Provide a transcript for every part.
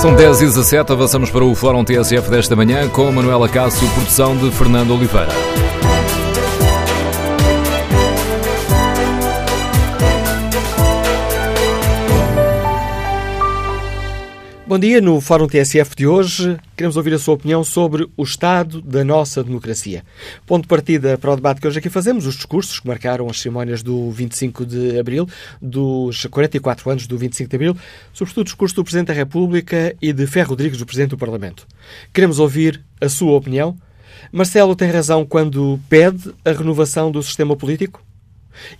São 10 e 17 avançamos para o Fórum TSF desta manhã com Manuela Cássio, produção de Fernando Oliveira. Bom dia. No Fórum TSF de hoje, queremos ouvir a sua opinião sobre o estado da nossa democracia. Ponto de partida para o debate que hoje aqui fazemos, os discursos que marcaram as cerimónias do 25 de abril, dos 44 anos do 25 de abril, sobretudo o discurso do Presidente da República e de Ferro Rodrigues, do Presidente do Parlamento. Queremos ouvir a sua opinião. Marcelo tem razão quando pede a renovação do sistema político?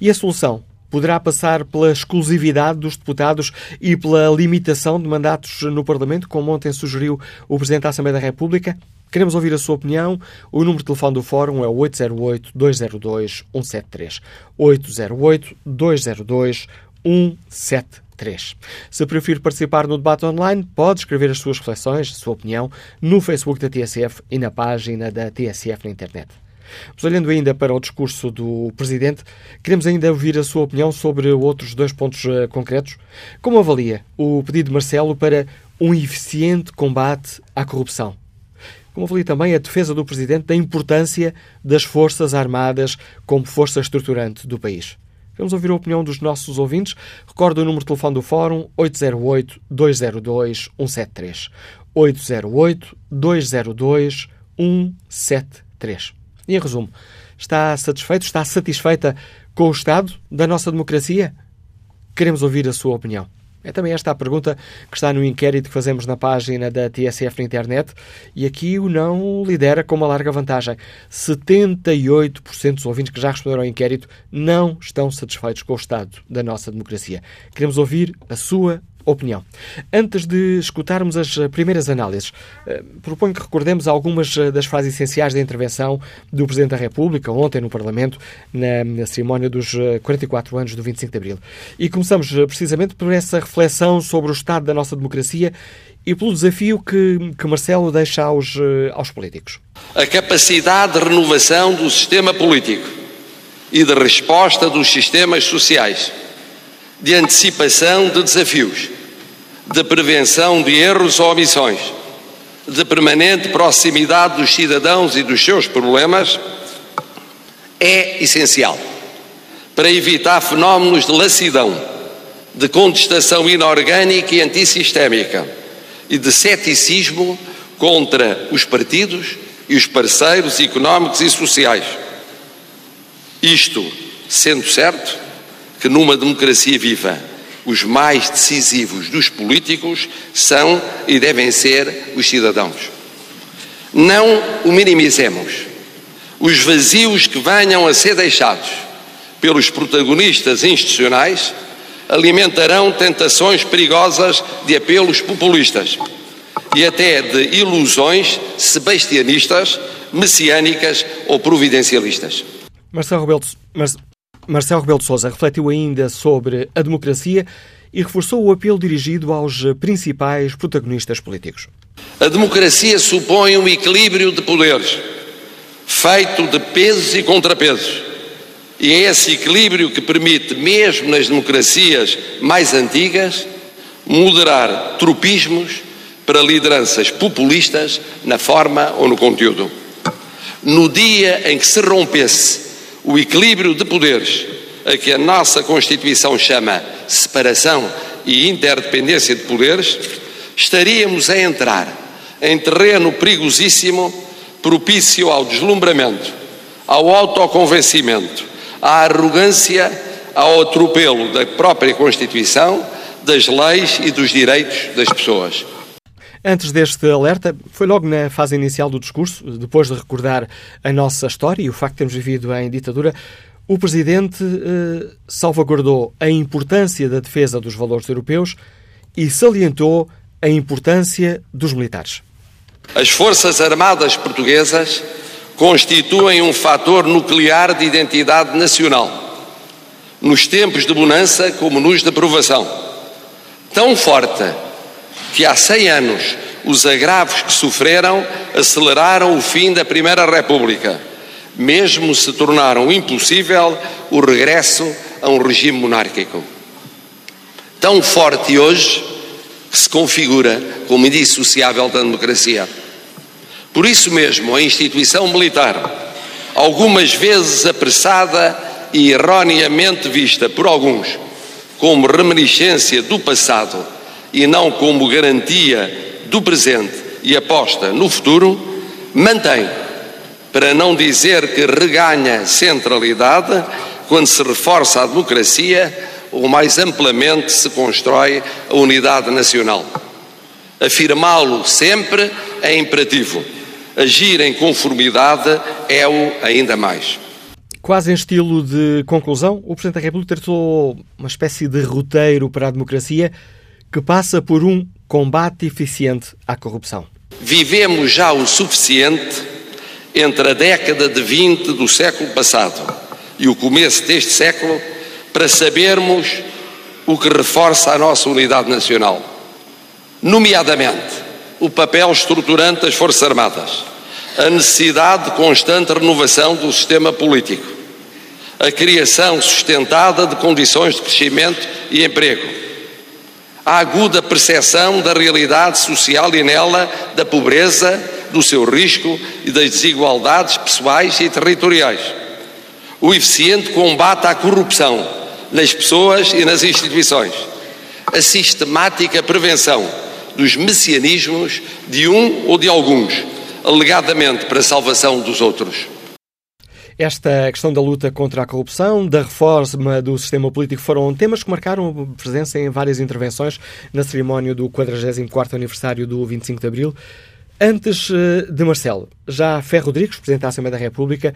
E a solução poderá passar pela exclusividade dos deputados e pela limitação de mandatos no Parlamento, como ontem sugeriu o Presidente da Assembleia da República? Queremos ouvir a sua opinião. O número de telefone do Fórum é 808-202-173. 808-202-173. Se preferir participar no debate online, pode escrever as suas reflexões, a sua opinião, no Facebook da TSF e na página da TSF na internet. Mas olhando ainda para o discurso do Presidente, queremos ainda ouvir a sua opinião sobre outros dois pontos uh, concretos. Como avalia o pedido de Marcelo para um eficiente combate à corrupção? Como avalia também a defesa do Presidente da importância das Forças Armadas como força estruturante do país? Vamos ouvir a opinião dos nossos ouvintes. Recordo o número de telefone do Fórum 808-202-173. 808-202-173. Em resumo, está satisfeito, está satisfeita com o estado da nossa democracia? Queremos ouvir a sua opinião. É também esta a pergunta que está no inquérito que fazemos na página da TSF na internet e aqui o não lidera com uma larga vantagem. 78% dos ouvintes que já responderam ao inquérito não estão satisfeitos com o estado da nossa democracia. Queremos ouvir a sua opinião. Antes de escutarmos as primeiras análises, eh, proponho que recordemos algumas eh, das frases essenciais da intervenção do Presidente da República ontem no Parlamento, na, cerimónia dos 44 eh, anos do 25 de Abril. E começamos precisamente por essa reflexão sobre o estado da nossa democracia e pelo desafio que, que Marcelo deixa aos, aos políticos. A capacidade de renovação do sistema político e de resposta dos sistemas sociais de antecipação de desafios, de prevenção de erros ou omissões, de permanente proximidade dos cidadãos e dos seus problemas, é essencial para evitar fenómenos de lassidão, de contestação inorgânica e antissistémica e de ceticismo contra os partidos e os parceiros económicos e sociais. Isto, sendo certo, que numa democracia viva os mais decisivos dos políticos são e devem ser os cidadãos. Não o minimizemos. Os vazios que venham a ser deixados pelos protagonistas institucionais alimentarão tentações perigosas de apelos populistas e até de ilusões sebastianistas, messiânicas ou providencialistas. Marcelo Rebelo, Marcelo Rebelo de Sousa refletiu ainda sobre a democracia e reforçou o apelo dirigido aos principais protagonistas políticos. A democracia supõe um equilíbrio de poderes, feito de pesos e contrapesos. E é esse equilíbrio que permite, mesmo nas democracias mais antigas, moderar tropismos para lideranças populistas na forma ou no conteúdo. No dia em que se rompesse o equilíbrio de poderes, a que a nossa Constituição chama separação e interdependência de poderes, estaríamos a entrar em terreno perigosíssimo, propício ao deslumbramento, ao autoconvencimento, à arrogância, ao atropelo da própria Constituição, das leis e dos direitos das pessoas. Antes deste alerta, foi logo na fase inicial do discurso, depois de recordar a nossa história e o facto de termos vivido em ditadura, o Presidente eh, salvaguardou a importância da defesa dos valores europeus e salientou a importância dos militares. As Forças Armadas Portuguesas constituem um fator nuclear de identidade nacional, nos tempos de bonança como nos de aprovação, tão forte que há 100 anos os agravos que sofreram aceleraram o fim da Primeira República, mesmo se tornaram impossível o regresso a um regime monárquico. Tão forte hoje que se configura como indissociável da democracia. Por isso mesmo, a instituição militar, algumas vezes apressada e erroneamente vista por alguns como reminiscência do passado e não como garantia do presente e aposta no futuro, mantém, para não dizer que reganha centralidade, quando se reforça a democracia ou mais amplamente se constrói a unidade nacional. Afirmá-lo sempre é imperativo. Agir em conformidade é-o ainda mais. Quase em estilo de conclusão, o Presidente da República tratou uma espécie de roteiro para a democracia que passa por um combate eficiente à corrupção. Vivemos já o suficiente entre a década de 20 do século passado e o começo deste século para sabermos o que reforça a nossa unidade nacional, nomeadamente o papel estruturante das Forças Armadas, a necessidade de constante renovação do sistema político, a criação sustentada de condições de crescimento e emprego, a aguda percepção da realidade social e nela da pobreza, do seu risco e das desigualdades pessoais e territoriais, o eficiente combate à corrupção nas pessoas e nas instituições. A sistemática prevenção dos messianismos de um ou de alguns, alegadamente para a salvação dos outros. Esta questão da luta contra a corrupção, da reforma do sistema político, foram temas que marcaram presença em várias intervenções na cerimónia do 44º aniversário do 25 de Abril. Antes eh, de Marcelo, já Ferro Rodrigues, Presidente da Assembleia da República,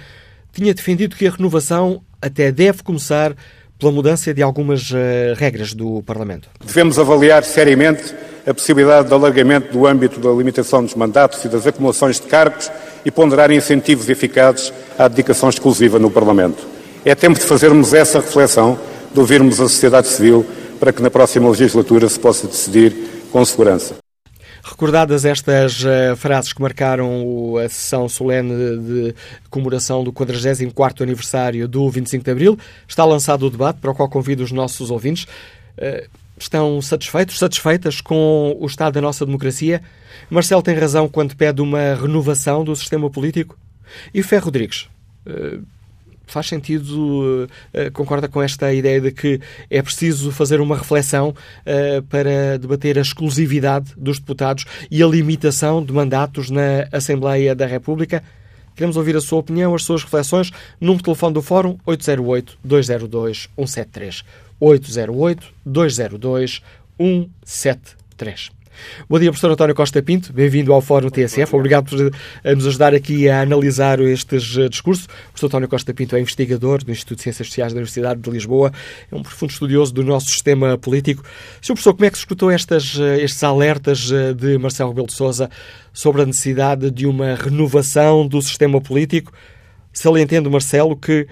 tinha defendido que a renovação até deve começar pela mudança de algumas uh, regras do Parlamento. Devemos avaliar seriamente a possibilidade de alargamento do âmbito da limitação dos mandatos e das acumulações de cargos e ponderar incentivos eficazes à dedicação exclusiva no Parlamento. É tempo de fazermos essa reflexão, de ouvirmos a sociedade civil, para que na próxima legislatura se possa decidir com segurança. Recordadas estas uh, frases que marcaram a sessão solene de comemoração do 44º aniversário do 25 de Abril, está lançado o debate para o qual convido os nossos ouvintes. Uh, estão satisfeitos, satisfeitas com o estado da nossa democracia? Marcelo tem razão quando pede uma renovação do sistema político? E Ferro Rodrigues, uh, faz sentido, uh, concorda com esta ideia de que é preciso fazer uma reflexão para debater a exclusividade dos deputados e a limitação de mandatos na Assembleia da República? Queremos ouvir a sua opinião, as suas reflexões. De telefone do Fórum 808-202-173. 808-202-173. Bom dia, professor António Costa Pinto. Bem-vindo ao Fórum TSF. Obrigado por eh, nos ajudar aqui a analisar estes eh, discursos. O professor António Costa Pinto é investigador do Instituto de Ciências Sociais da Universidade de Lisboa. É um profundo estudioso do nosso sistema político. Sr. Professor, como é que se escutou estas, eh, estes alertas de Marcelo Rebelo de Sousa sobre a necessidade de uma renovação do sistema político? Se ele entende, Marcelo, que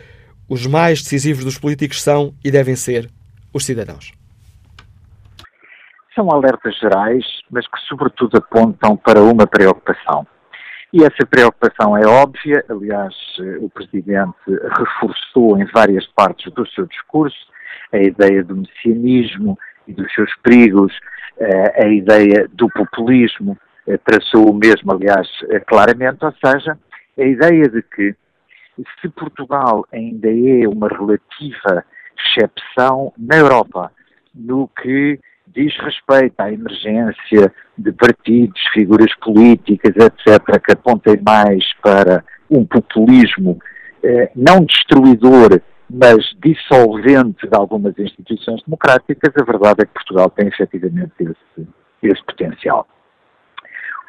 os mais decisivos dos políticos são e devem ser os cidadãos. São alertas gerais, mas que sobretudo apontam para uma preocupação. E essa preocupação é óbvia, aliás, o Presidente reforçou em várias partes do seu discurso a ideia do messianismo e dos seus perigos, eh, a ideia do populismo, eh, traçou o mesmo, aliás, eh, claramente, ou seja, a ideia de que se Portugal ainda é uma relativa exceção na Europa no que diz respeito à emergência de partidos, figuras políticas, etc., que apontem mais para um populismo eh, não destruidor, mas dissolvente de algumas instituições democráticas, a verdade é que Portugal tem efetivamente esse, esse potencial.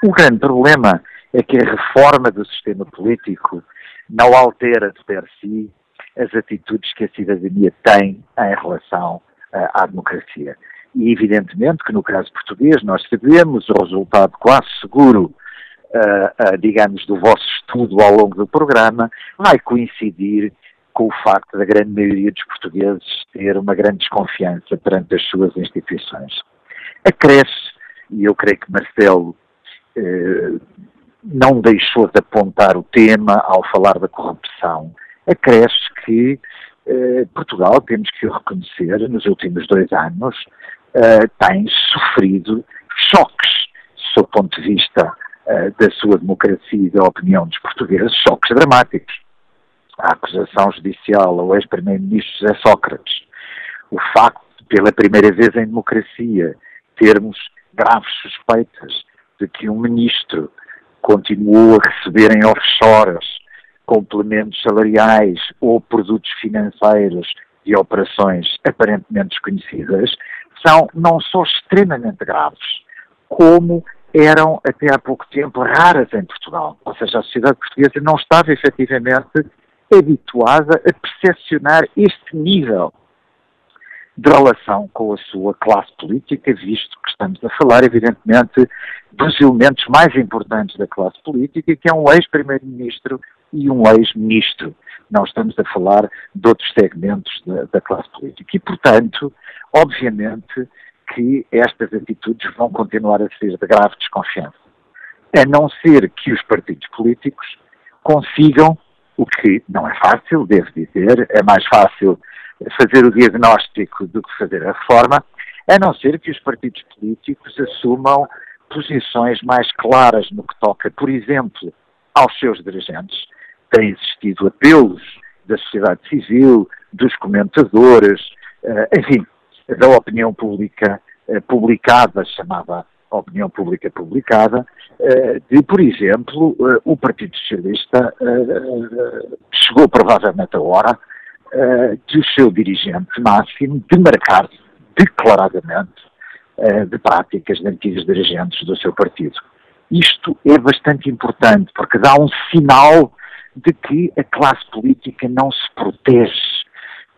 O grande problema é que a reforma do sistema político não altera de per si as atitudes que a cidadania tem em relação uh, à democracia. E evidentemente que no caso português nós sabemos o resultado quase seguro, uh, uh, digamos, do vosso estudo ao longo do programa, vai coincidir com o facto da grande maioria dos portugueses ter uma grande desconfiança perante as suas instituições. Acresce, e eu creio que Marcelo não deixou de apontar o tema ao falar da corrupção, acresce que eh, Portugal, temos que o reconhecer, nos últimos dois anos, uh, tem sofrido choques, sob o ponto de vista uh, da sua democracia e da opinião dos portugueses, choques dramáticos. A acusação judicial ao ex-primeiro-ministro José Sócrates, o facto de, pela primeira vez em democracia, termos graves suspeitas de que um ministro continuou a receber em offshores complementos salariais ou produtos financeiros de operações aparentemente desconhecidas, são não só extremamente graves, como eram até há pouco tempo raras em Portugal. Ou seja, a sociedade portuguesa não estava efetivamente habituada a percepcionar este nível de relação com a sua classe política, visto que estamos a falar, evidentemente, dos elementos mais importantes da classe política, que é um ex-primeiro-ministro e um ex-ministro. Não estamos a falar de outros segmentos da, da classe política. E, portanto, obviamente que estas atitudes vão continuar a ser de grave desconfiança. A não ser que os partidos políticos consigam, o que não é fácil, devo dizer, é mais fácil fazer o diagnóstico do que fazer a reforma, a não ser que os partidos políticos assumam posições mais claras no que toca, por exemplo, aos seus dirigentes. Têm existido apelos da sociedade civil, dos comentadores, eh, enfim, da opinião pública eh, publicada, chamada opinião pública publicada, eh, de, por exemplo, o Partido Socialista chegou provavelmente a hora uh, do seu dirigente máximo demarcar declaradamente uh, de práticas de antigos dirigentes do seu partido. Isto é bastante importante porque dá um sinal de que a classe política não se protege.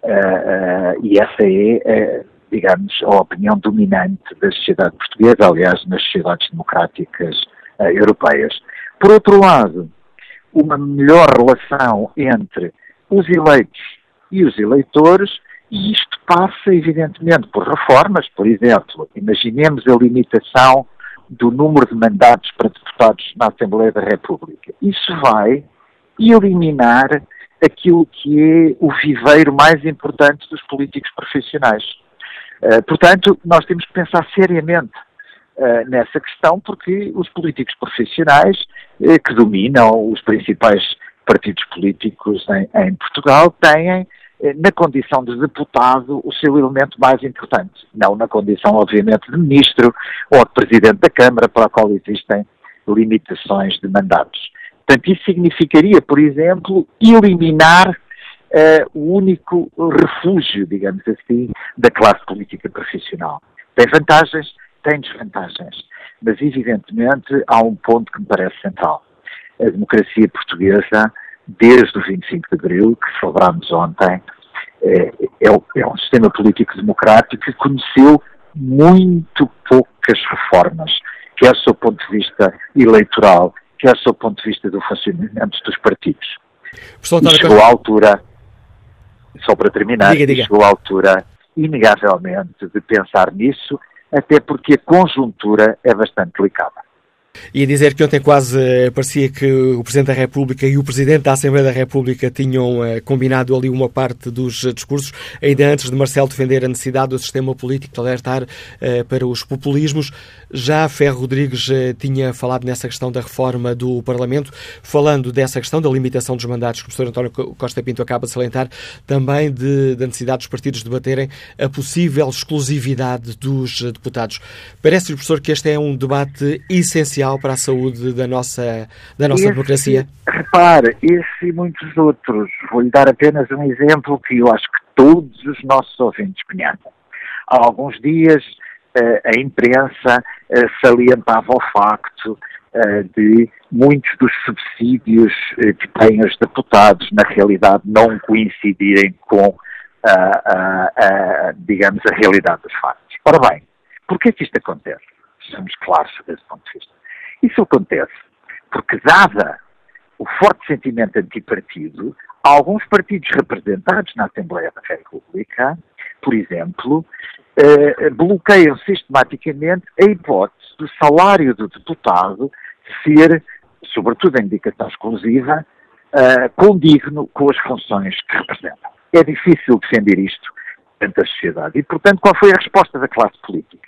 Uh, e essa é, digamos, a opinião dominante da sociedade portuguesa, aliás, nas sociedades democráticas europeias. Por outro lado, uma melhor relação entre os eleitos e os eleitores, e isto passa, evidentemente, por reformas, por exemplo, imaginemos a limitação do número de mandatos para deputados na Assembleia da República. Isso vai eliminar aquilo que é o viveiro mais importante dos políticos profissionais. Uh, portanto, nós temos que pensar seriamente uh, nessa questão, porque os políticos profissionais uh, que dominam os principais partidos políticos em, em Portugal têm na condição de deputado, o seu elemento mais importante. Não na condição, obviamente, de ministro ou de presidente da Câmara, para a qual existem limitações de mandatos. Portanto, isso significaria, por exemplo, eliminar uh, o único refúgio, digamos assim, da classe política profissional. Tem vantagens, tem desvantagens. Mas, evidentemente, há um ponto que me parece central. A democracia portuguesa desde o 25 de Abril, que celebramos ontem, é, é, é um sistema político democrático que conheceu muito poucas reformas, quer do seu ponto de vista eleitoral, quer do seu ponto de vista do funcionamento dos partidos. E chegou à altura, só para terminar, diga, diga. chegou à altura, inegavelmente, de pensar nisso, até porque a conjuntura é bastante delicada. E a dizer que ontem quase eh, parecia que o Presidente da República e o Presidente da Assembleia da República tinham uh, combinado ali uma parte dos uh, discursos, ainda antes de Marcelo defender a necessidade do sistema político de alertar para os populismos. Já Ferro Rodrigues tinha falado nessa questão da reforma do Parlamento, falando dessa questão da limitação dos mandatos que o professor António Costa Pinto acaba de salientar, também de, da necessidade dos partidos debaterem a possível exclusividade dos deputados. Parece-lhe, professor, que este é um debate essencial para a saúde da nossa, da nossa esse, democracia? Repare, esse e muitos outros. Vou-lhe dar apenas um exemplo que eu acho que todos os nossos ouvintes conhecem. Há alguns dias eh, a imprensa eh, salientava o facto eh, de muitos dos subsídios que têm os deputados, na realidade, não coincidirem com, digamos, a realidade dos factos. Ora bem, por que isto acontece? Sejamos claros sobre esse ponto de vista. Isso acontece porque, dada o forte sentimento antipartido, alguns partidos representados na Assembleia da República, por exemplo, eh, bloqueiam sistematicamente a hipótese do salário do deputado ser, sobretudo em indicação exclusiva, eh, condigno com as funções que representam. É difícil defender isto perante a sociedade. E, portanto, qual foi a resposta da classe política?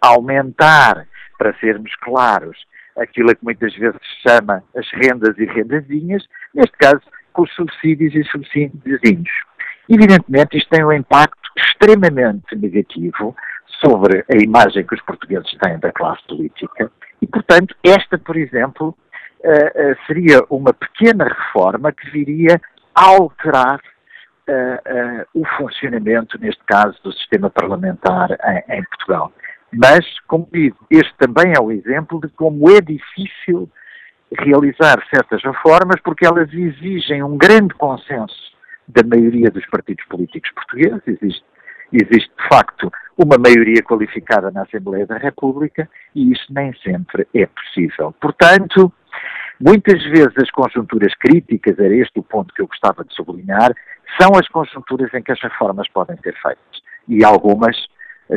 Aumentar para sermos claros, aquilo que muitas vezes se chama as rendas e rendazinhas, neste caso com os subsídios e subsídiozinhos. Evidentemente, isto tem um impacto extremamente negativo sobre a imagem que os portugueses têm da classe política e, portanto, esta, por exemplo, eh, eh, seria uma pequena reforma que viria a alterar uh, o funcionamento, neste caso, do sistema parlamentar em Portugal. Mas, como digo, este também é o exemplo de como é difícil realizar certas reformas porque elas exigem um grande consenso da maioria dos partidos políticos portugueses. Existe, existe, de facto, uma maioria qualificada na Assembleia da República e isso nem sempre é possível. Portanto, muitas vezes as conjunturas críticas, era este o ponto que eu gostava de sublinhar, são as conjunturas em que as reformas podem ser feitas. E algumas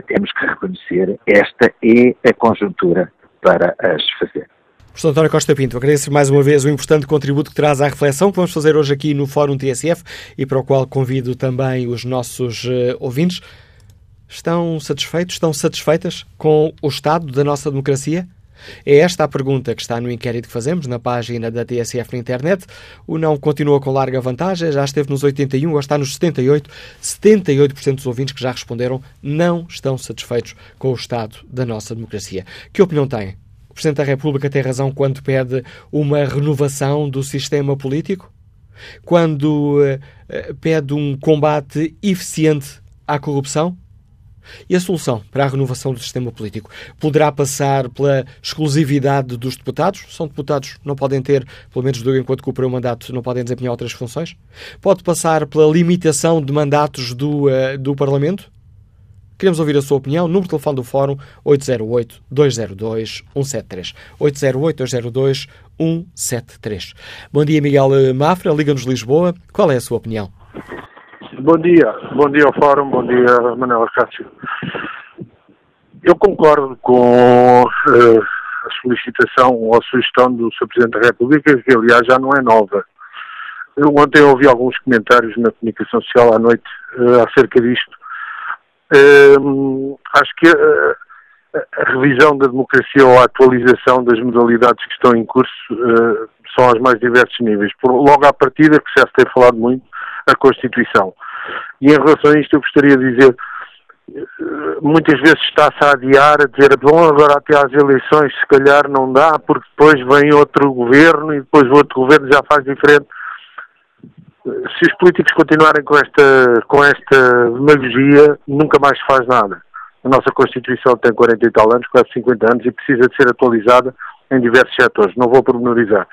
temos que reconhecer, esta é a conjuntura para as fazer. Professor António Costa Pinto, agradeço mais uma vez o importante contributo que traz à reflexão que vamos fazer hoje aqui no Fórum TSF e para o qual convido também os nossos uh, ouvintes. Estão satisfeitos, estão satisfeitas com o estado da nossa democracia? É esta a pergunta que está no inquérito que fazemos na página da TSF na internet. O não continua com larga vantagem, já esteve nos 81, agora está nos 78. 78% dos ouvintes que já responderam não estão satisfeitos com o estado da nossa democracia. Que opinião têm? O Presidente da República tem razão quando pede uma renovação do sistema político? Quando uh, pede um combate eficiente à corrupção? E a solução para a renovação do sistema político poderá passar pela exclusividade dos deputados? São deputados, não podem ter, pelo menos enquanto cumprem o mandato, não podem desempenhar outras funções? Pode passar pela limitação de mandatos do, uh, do Parlamento? Queremos ouvir a sua opinião. Número de telefone do Fórum 808-202-173. 808-202-173. Bom dia, Miguel Mafra, Liga-nos Lisboa. Qual é a sua opinião? Bom dia, bom dia ao Fórum, bom dia Manuel Cássio. Eu concordo com uh, a solicitação ou a sugestão do Sr. Presidente da República, que aliás já não é nova. Eu ontem ouvi alguns comentários na comunicação social à noite uh, acerca disto. Uh, acho que a revisão da democracia ou a atualização das modalidades que estão em curso são aos mais diversos níveis. Por, logo à partida, que já se tem falado muito, a Constituição. E em relação a isto eu gostaria de dizer, muitas vezes está-se a adiar, a dizer, bom, agora até às eleições se calhar não dá, porque depois vem outro governo e depois o outro governo já faz diferente. Se os políticos continuarem com esta, com esta demagogia, nunca mais se faz nada. A nossa Constituição tem 40 e tal anos, quase 50 anos, e precisa de ser atualizada em diversos setores. Não vou pormenorizar.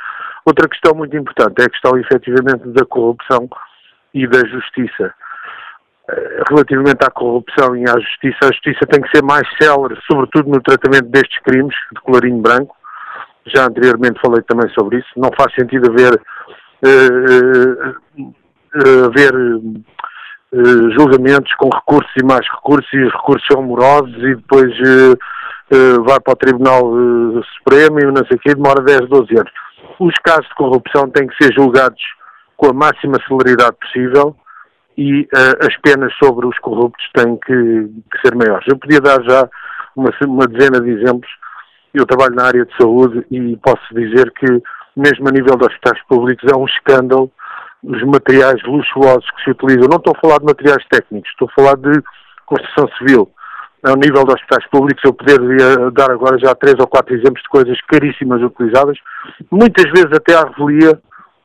Outra questão muito importante é a questão, efetivamente, da corrupção e da justiça. Eh, relativamente à corrupção e à justiça, a justiça tem que ser mais célere, sobretudo no tratamento destes crimes de colarinho branco. Já anteriormente falei também sobre isso. Não faz sentido haver, uh, haver uh, julgamentos com recursos e mais recursos, e os recursos são morosos e depois vai para o Tribunal Supremo e não sei o quê, demora 10, 12 anos. Os casos de corrupção têm que ser julgados com a máxima celeridade possível e uh, as penas sobre os corruptos têm que, que, ser maiores. Eu podia dar já uma, uma dezena de exemplos. Eu trabalho na área de saúde e posso dizer que, mesmo a nível de hospitais públicos, é um escândalo os materiais luxuosos que se utilizam. Não estou a falar de materiais técnicos, estou a falar de construção civil. Ao nível de hospitais públicos, eu poderia dar agora já três ou quatro exemplos de coisas caríssimas utilizadas, muitas vezes até à revelia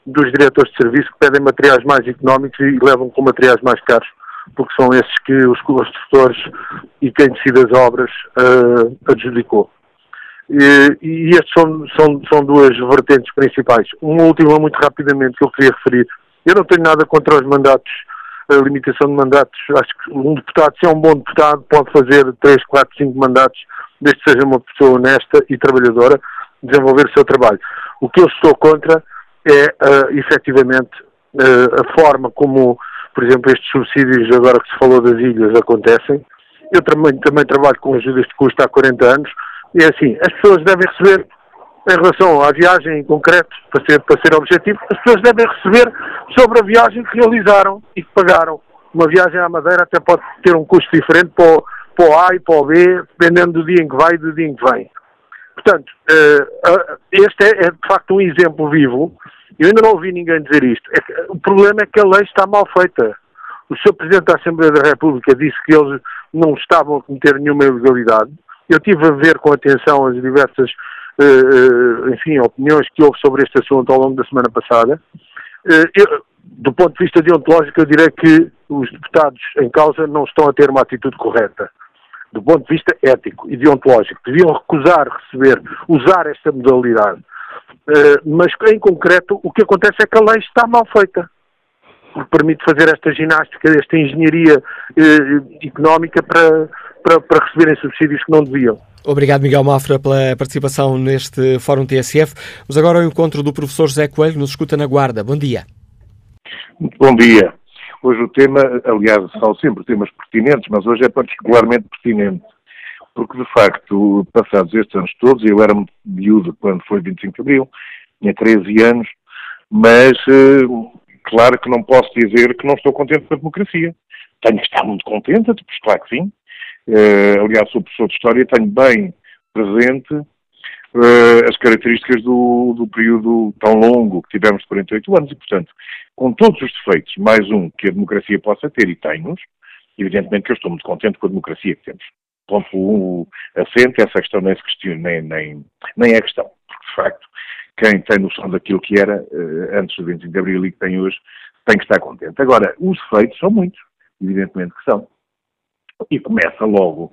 dos diretores de serviço que pedem materiais mais económicos e levam com materiais mais caros, porque são esses que os construtores e quem decide as obras uh, adjudicou. E, e estes são, são, são duas vertentes principais. Uma última, muito rapidamente, que eu queria referir. Eu não tenho nada contra os mandatos, a limitação de mandatos. Acho que um deputado, se é um bom deputado, pode fazer 3, 4, 5 mandatos, desde que seja uma pessoa honesta e trabalhadora, desenvolver o seu trabalho. O que eu estou contra é uh, efetivamente uh, a forma como, por exemplo, estes subsídios, agora que se falou das ilhas, acontecem. Eu também, também trabalho com ajudas de custo há 40 anos e é assim, as pessoas devem receber, em relação à viagem em concreto, para ser, para ser objetivo, as pessoas devem receber sobre a viagem que realizaram e que pagaram. Uma viagem à Madeira até pode ter um custo diferente para o, para o A e para o B, dependendo do dia em que vai e do dia em que vem. portanto, uh, este é, é, de facto um exemplo vivo. Eu ainda não ouvi ninguém dizer isto. É o problema é que a lei está mal feita. O Sr. Presidente da Assembleia da República disse que eles não estavam a cometer nenhuma ilegalidade. Eu tive a ver com atenção as diversas, uh, enfim, opiniões que houve sobre este assunto ao longo da semana passada. Eu, do ponto de vista deontológico, eu direi que os deputados em causa não estão a ter uma atitude correta do ponto de vista ético e deontológico, deviam recusar receber, usar esta modalidade. Uh, mas, em concreto, o que acontece é que a lei está mal feita. Permite fazer esta ginástica, esta engenharia uh, económica para, para, para receberem subsídios que não deviam. Obrigado, Miguel Mafra, pela participação neste Fórum TSF. Vamos agora ao encontro do professor José Coelho, nos escuta na Guarda. Bom dia. Bom dia. Hoje o tema, aliás, são sempre temas pertinentes, mas hoje é particularmente pertinente, porque de facto, passados estes anos todos, eu era muito miúdo quando foi 25 de Abril, tinha 13 anos, mas eh, claro que não posso dizer que não estou contente com a democracia. Tenho que estar muito contente, pois claro que sim. Uh, aliás, sou professor de História, tenho bem presente uh, as características do, do período tão longo que tivemos de 48 anos e, portanto, com todos os defeitos, mais um que a democracia possa ter, e tem-nos, evidentemente que eu estou muito contente com a democracia que temos. Ponto assente, essa questão nem se questiona, nem, nem, nem é questão, porque de facto, quem tem noção daquilo que era uh, antes do 25 de Abril e que tem hoje, tem que estar contente. Agora, os defeitos são muitos, evidenmente que são. E começa logo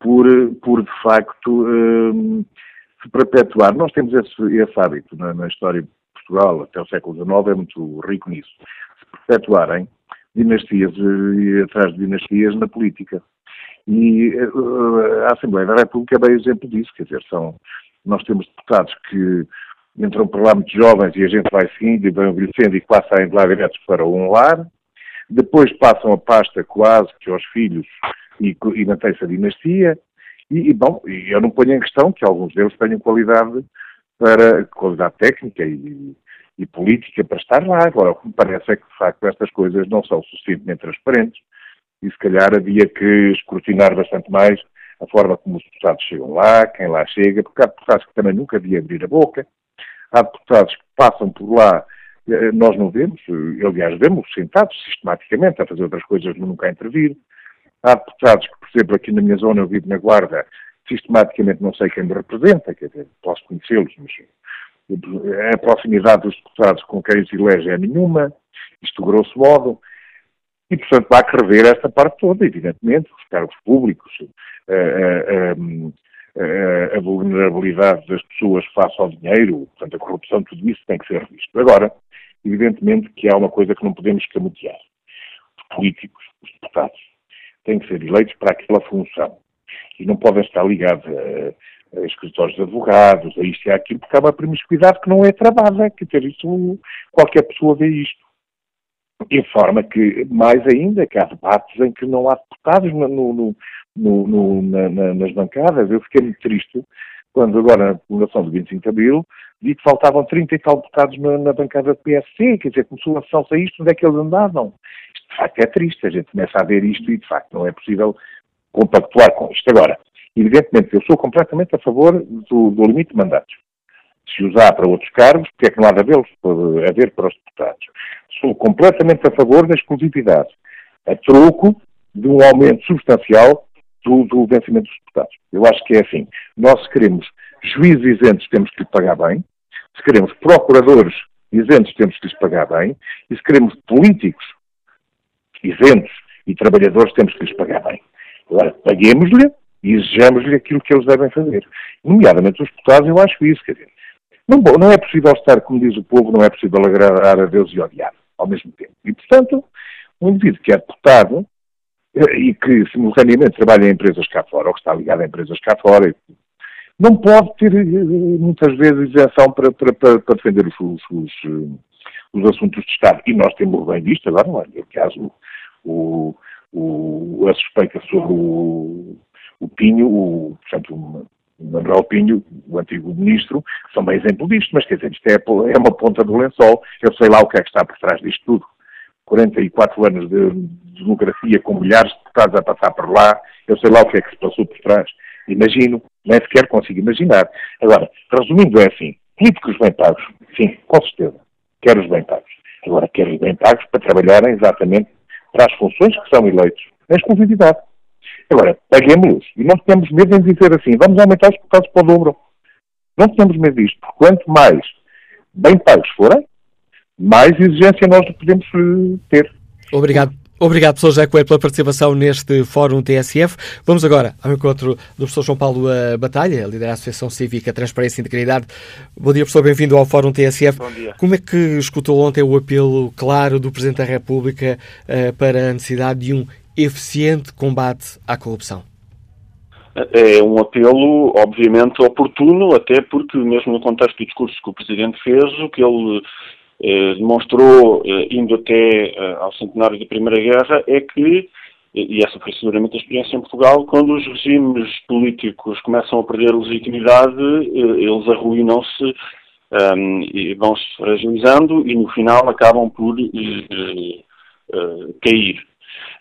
por, por de facto, uh, se perpetuar. Nós temos esse, esse hábito na, na história Portugal até o século XIX é muito rico nisso. Se perpetuarem dinastias e atrás de dinastias na política. E uh, a Assembleia da República é bem exemplo disso, quer dizer, são, nós temos deputados que entram por lá muito jovens e a gente vai seguindo e vão envelhecendo e quase saem de lá diretos para um lar, depois passam a pasta quase que aos filhos e, e mantém-se a dinastia, e, e, bom, eu não ponho em questão que alguns deles tenham qualidade para qualidade técnica e, e, política para estar lá. Agora, o que me parece é que, de facto, estas coisas não são suficientemente transparentes e, se calhar, havia que escrutinar bastante mais a forma como os deputados chegam lá, quem lá chega, porque há deputados que também nunca devia abrir a boca, há deputados que passam por lá, eh, nós não vemos, eh, aliás, vemos sentados sistematicamente a fazer outras coisas, nunca a intervir. Há deputados que, por exemplo, aqui na minha zona, eu vivo na Guarda, sistematicamente não sei quem me representa, quer dizer, posso conhecê-los, mas a proximidade dos deputados com quem os elege é nenhuma, isto grosso modo, e portanto há que rever esta parte toda, evidentemente, os cargos públicos, a, a, a, a vulnerabilidade das pessoas face ao dinheiro, portanto a corrupção, tudo isso tem que ser revisto. Agora, evidentemente que há uma coisa que não podemos escamotear. Os políticos, os deputados, têm que ser eleitos para aquela função e não podem estar ligados a, a escritórios de advogados, a isto e a aquilo, porque há uma promiscuidade que não é travada, quer dizer, isso, qualquer pessoa vê isto. Informa que, mais ainda, que há debates em que não há deputados no, no, no, na, nas bancadas. Eu fiquei muito triste quando agora na publicação do 25 de Abril vi que faltavam 30 e tal deputados na, na bancada do PSC, quer dizer, começou a sessão isto, onde é que eles andavam? Isto, de facto, é triste, a gente começa a ver isto e, de facto, não é possível compactuar com isto. Agora, evidentemente, eu sou completamente a favor do, do limite de mandatos. Se usar para outros cargos, porque é que não há de haver, haver para os deputados? Sou completamente a favor da exclusividade, a troco de um aumento substancial do, do vencimento dos deputados. Eu acho que é assim. Nós, se queremos juízes isentos, temos que lhe pagar bem. Se queremos procuradores isentos, temos que lhes pagar bem. E se queremos políticos isentos e trabalhadores, temos que lhes pagar bem. Agora, paguemos-lhe e exijamos-lhe aquilo que eles devem fazer. Nomeadamente os deputados, eu acho isso. Quer dizer, não, não é possível estar, como diz o povo, não é possível agradar a Deus e odiar ao mesmo tempo. E, portanto, um indivíduo que é deputado eh, e que simultaneamente trabalha em empresas cá fora, ou que está ligado a empresas cá fora, não pode ter eh, muitas vezes isenção para, para, para, defender os, os, os, eh, os, assuntos de Estado. E nós temos bem visto agora, não é? No caso, o, o, a suspeita sobre o, o Pinho, o, portanto, o Manuel Pinho, o antigo ministro, são bem exemplo disto, mas quer dizer, isto é, é uma ponta do lençol, eu sei lá o que é que está por trás disto tudo. 44 anos de democracia com milhares de deputados a passar por lá, eu sei lá o que é que se passou por trás. Imagino, nem sequer consigo imaginar. Agora, resumindo, é assim: políticos bem pagos, sim, com certeza, quero os bem pagos. Agora, quero os bem pagos para trabalharem exatamente para as funções que são eleitos, na exclusividade. Agora, paguemos-los e não temos medo em dizer assim: vamos aumentar os casos para o dobro. Não temos medo disto, porque quanto mais bem pagos forem, mais exigência nós podemos eh, ter. Obrigado. Obrigado, professor José Coelho, pela participação neste Fórum TSF. Vamos agora ao encontro do professor João Paulo Batalha, líder da Associação Cívica Transparência e Integridade. Bom dia, professor, bem-vindo ao Fórum TSF. Bom dia. Como é que escutou ontem o apelo claro do Presidente da República uh, para a necessidade de um eficiente combate à corrupção? É um apelo, obviamente, oportuno, até porque, mesmo no contexto do discurso que o Presidente fez, o que ele eh, demonstrou, eh, indo até eh, ao centenário da Primeira Guerra, é que, e essa foi seguramente a experiência em Portugal, quando os regimes políticos começam a perder legitimidade, eles arruinam-se um, ehm, e vão-se fragilizando e, no final, acabam por uh, cair.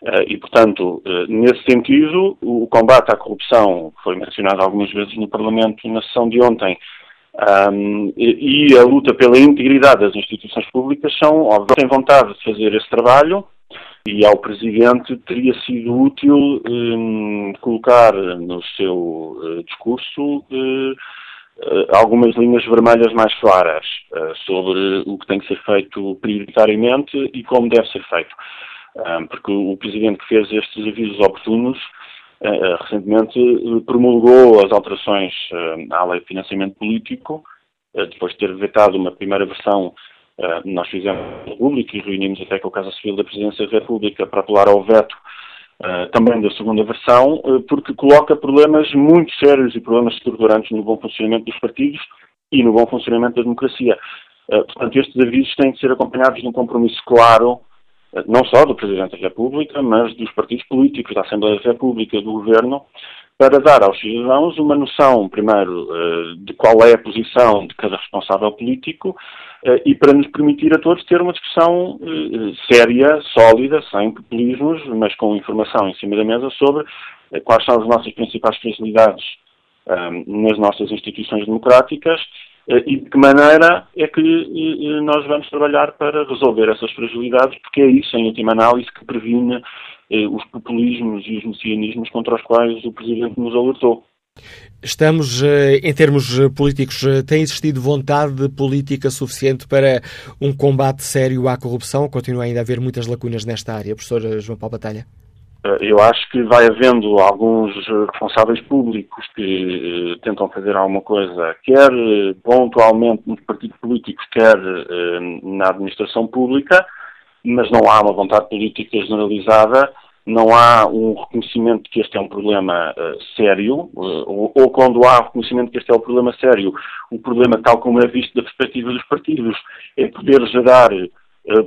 Uh, e, portanto, nesse sentido, o combate à corrupção, foi mencionado algumas vezes no Parlamento na sessão de ontem, e, a luta pela integridade das instituições públicas são, óbvio, têm vontade de fazer esse trabalho e ao Presidente teria sido útil um, colocar no seu uh, discurso uh, algumas linhas vermelhas mais claras sobre o que tem que ser feito prioritariamente e como deve ser feito. Porque o Presidente que fez estes avisos oportunos eh, recentemente eh, promulgou as alterações eh, à lei de financiamento político, depois de ter vetado uma primeira versão, nós fizemos público e reunimos até com o Casa Civil da Presidência da República para apelar ao veto também da segunda versão, porque coloca problemas muito sérios e problemas estruturantes no bom funcionamento dos partidos e no bom funcionamento da democracia. Portanto, estes avisos têm de ser acompanhados de um compromisso claro não só do Presidente da República, mas dos partidos políticos, da Assembleia da República, do Governo, para dar aos cidadãos uma noção, primeiro, eh, de qual é a posição de cada responsável político eh, e para nos permitir a todos ter uma discussão eh, séria, sólida, sem populismos, mas com informação em cima da mesa sobre quais são as nossas principais fragilidades nas nossas instituições democráticas e de que maneira é que eh, eh, nós vamos trabalhar para resolver essas fragilidades, porque é isso, em última análise, que previne os populismos e os messianismos contra os quais o Presidente nos alertou. Estamos, em termos políticos, tem existido vontade política suficiente para um combate sério à corrupção? Continua ainda a haver muitas lacunas nesta área, professor João Paulo Batalha? Eh, eu acho que vai havendo alguns responsáveis públicos que uh, tentam fazer alguma coisa, quer pontualmente nos partidos políticos, quer na administração pública, mas não há uma vontade política generalizada, não há um reconhecimento de que este é um problema sério, ou, ou, quando há reconhecimento de que este é um problema sério, o problema, tal como é visto da perspectiva dos partidos, é poder gerar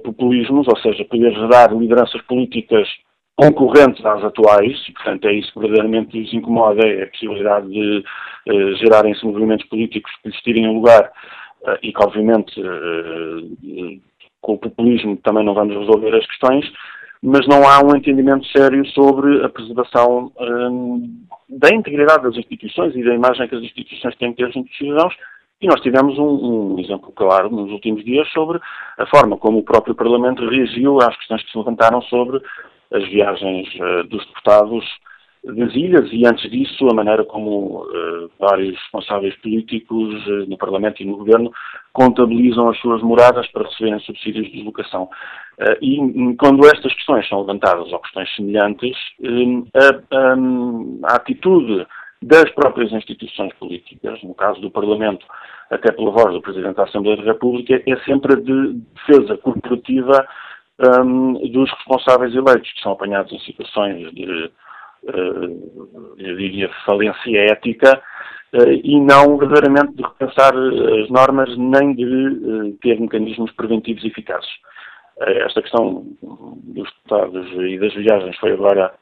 populismos, ou seja, poder gerar lideranças políticas concorrentes às atuais, e portanto é isso que verdadeiramente os incomoda, é a possibilidade de uh, gerarem-se movimentos políticos que lhes tirem lugar uh, e que obviamente uh, com o populismo também não vamos resolver as questões, mas não há um entendimento sério sobre a preservação da integridade das instituições e da imagem que as instituições têm que ter junto dos cidadãos, e nós tivemos um, um, exemplo claro nos últimos dias sobre a forma como o próprio Parlamento reagiu às questões que se levantaram sobre as viagens uh, dos deputados das ilhas e, antes disso, a maneira como uh, vários responsáveis políticos uh, no Parlamento e no Governo contabilizam as suas moradas para receberem subsídios de deslocação. E um, quando estas questões são levantadas, ou questões semelhantes, a, a, a, atitude das próprias instituições políticas, no caso do Parlamento, até pela voz do Presidente da Assembleia da República, é sempre a de defesa corporativa um, dos responsáveis eleitos, que são apanhados em situações de, uh, eu diria, falência ética, uh, e não verdadeiramente de repensar as normas, nem de uh, ter mecanismos preventivos eficazes. esta questão dos deputados e das viagens foi agora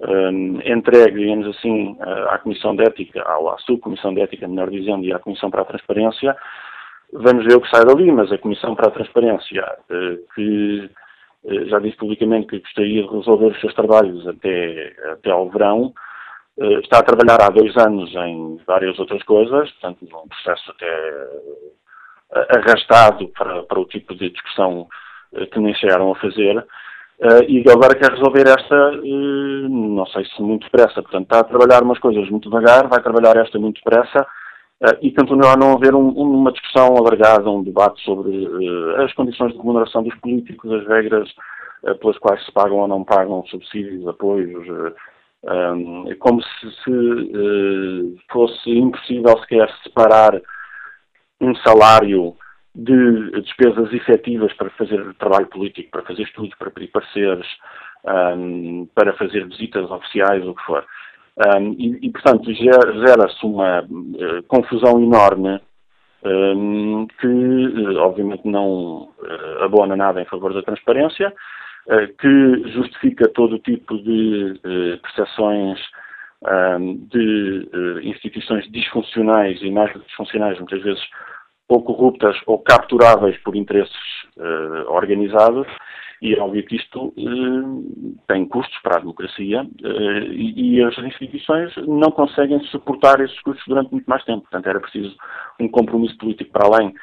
um, entregue, digamos assim, à Comissão de Ética, à Subcomissão de Ética, melhor dizendo, e à Comissão para a Transparência, vamos ver o que sai dali, mas a Comissão para a Transparência, que eh, já disse publicamente que gostaria de resolver os seus trabalhos até, até ao verão, uh, está a trabalhar há dois anos em várias outras coisas, portanto, num processo até arrastado para, para o tipo de discussão que nem chegaram a fazer. E agora quer resolver esta, não sei se muito depressa. Portanto, está a trabalhar umas coisas muito devagar, vai trabalhar esta muito depressa uh, e continua a não haver um, uma discussão alargada, um debate sobre as condições de remuneração dos políticos, as regras pelas quais se pagam ou não pagam subsídios, apoios, um, como se, se fosse impossível sequer separar um salário de despesas efetivas para fazer trabalho político, para fazer estudos, para pedir pareceres, um, para fazer visitas oficiais, o que for. Um, e, e, portanto, gera-se uma uh, confusão enorme um, que, uh, obviamente, não uh, abona nada em favor da transparência, que justifica todo o tipo de percepções de instituições disfuncionais e mais disfuncionais, muitas vezes ou corruptas ou capturáveis por interesses organizados, e é óbvio que isto uh, tem custos para a democracia uh, e, e, as instituições não conseguem suportar esses custos durante muito mais tempo. Portanto, era preciso um compromisso político para além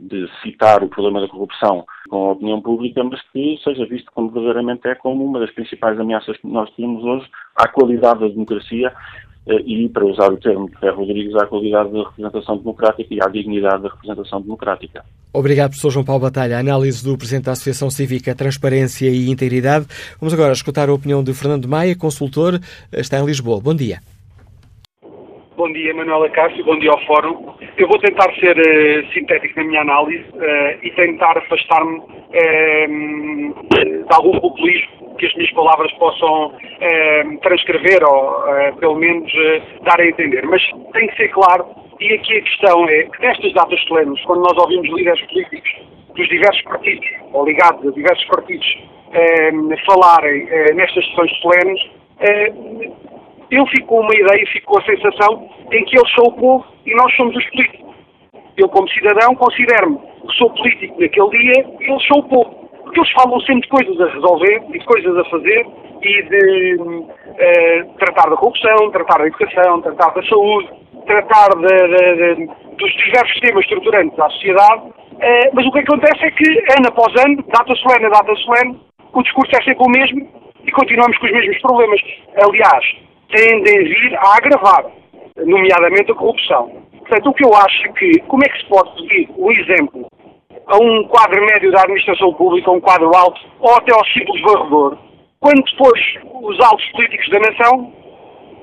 de citar o problema da corrupção com a opinião pública, mas que seja visto como verdadeiramente é como uma das principais ameaças que nós temos hoje à qualidade da democracia eh, e, para usar o termo de Ferro Rodrigues, à qualidade da representação democrática e à dignidade da representação democrática. Obrigado, professor João Paulo Batalha. A análise do Presidente da Associação Cívica Transparência e Integridade. Vamos agora escutar a opinião de Fernando Maia, consultor, eh, está em Lisboa. Bom dia. Bom dia, Manuela Cássio. Bom dia ao Fórum. Eu vou tentar ser uh, sintético na minha análise uh, e tentar afastar-me uh, de algum populismo que as minhas palavras possam eh, transcrever ou, eh, pelo menos, eh, dar a entender. Mas tem que ser claro, e aqui a questão é que nestas datas solenes, quando nós ouvimos líderes políticos dos diversos partidos, ou ligados a diversos partidos, falarem nestas sessões solenes, eu fico com uma ideia, fico com a sensação em que eles são o povo e nós somos os políticos. Eu, como cidadão, considero-me que sou político naquele dia e eles são o povo porque eles falam sempre de coisas a resolver e de coisas a fazer e de uh, tratar da corrupção, tratar da educação, tratar da saúde, tratar de, de, de, dos diversos temas estruturantes da sociedade. Uh, mas o que acontece é que, ano após ano, data solene a data solene, o discurso é sempre o mesmo e continuamos com os mesmos problemas. Aliás, tendem a vir a agravar, nomeadamente a corrupção. Portanto, o que eu acho é que, como é que se pode seguir o exemplo a um quadro médio da administração pública, um quadro alto, ou até ao simples varredor, quando depois os altos políticos da nação,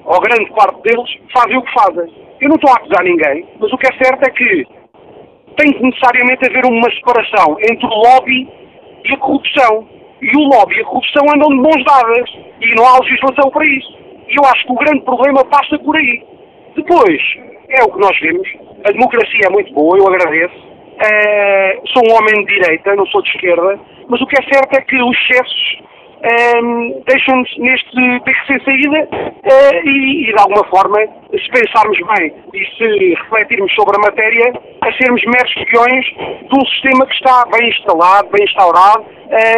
ou grande parte deles, fazem o que fazem. Eu não estou a acusar ninguém, mas o que é certo é que tem que necessariamente haver uma separação entre o lobby e a corrupção. E o lobby e a corrupção andam de mãos dadas. E não há legislação para isso. E eu acho que o grande problema passa por aí. Depois, é o que nós vemos. A democracia é muito boa, eu agradeço. Uh, sou um homem de direita, não sou de esquerda, mas o que é certo é que os excessos uh, deixam-nos neste beco sem saída uh, e, e, de alguma forma, se pensarmos bem e se refletirmos sobre a matéria, a sermos meros espiões de um sistema que está bem instalado, bem instaurado,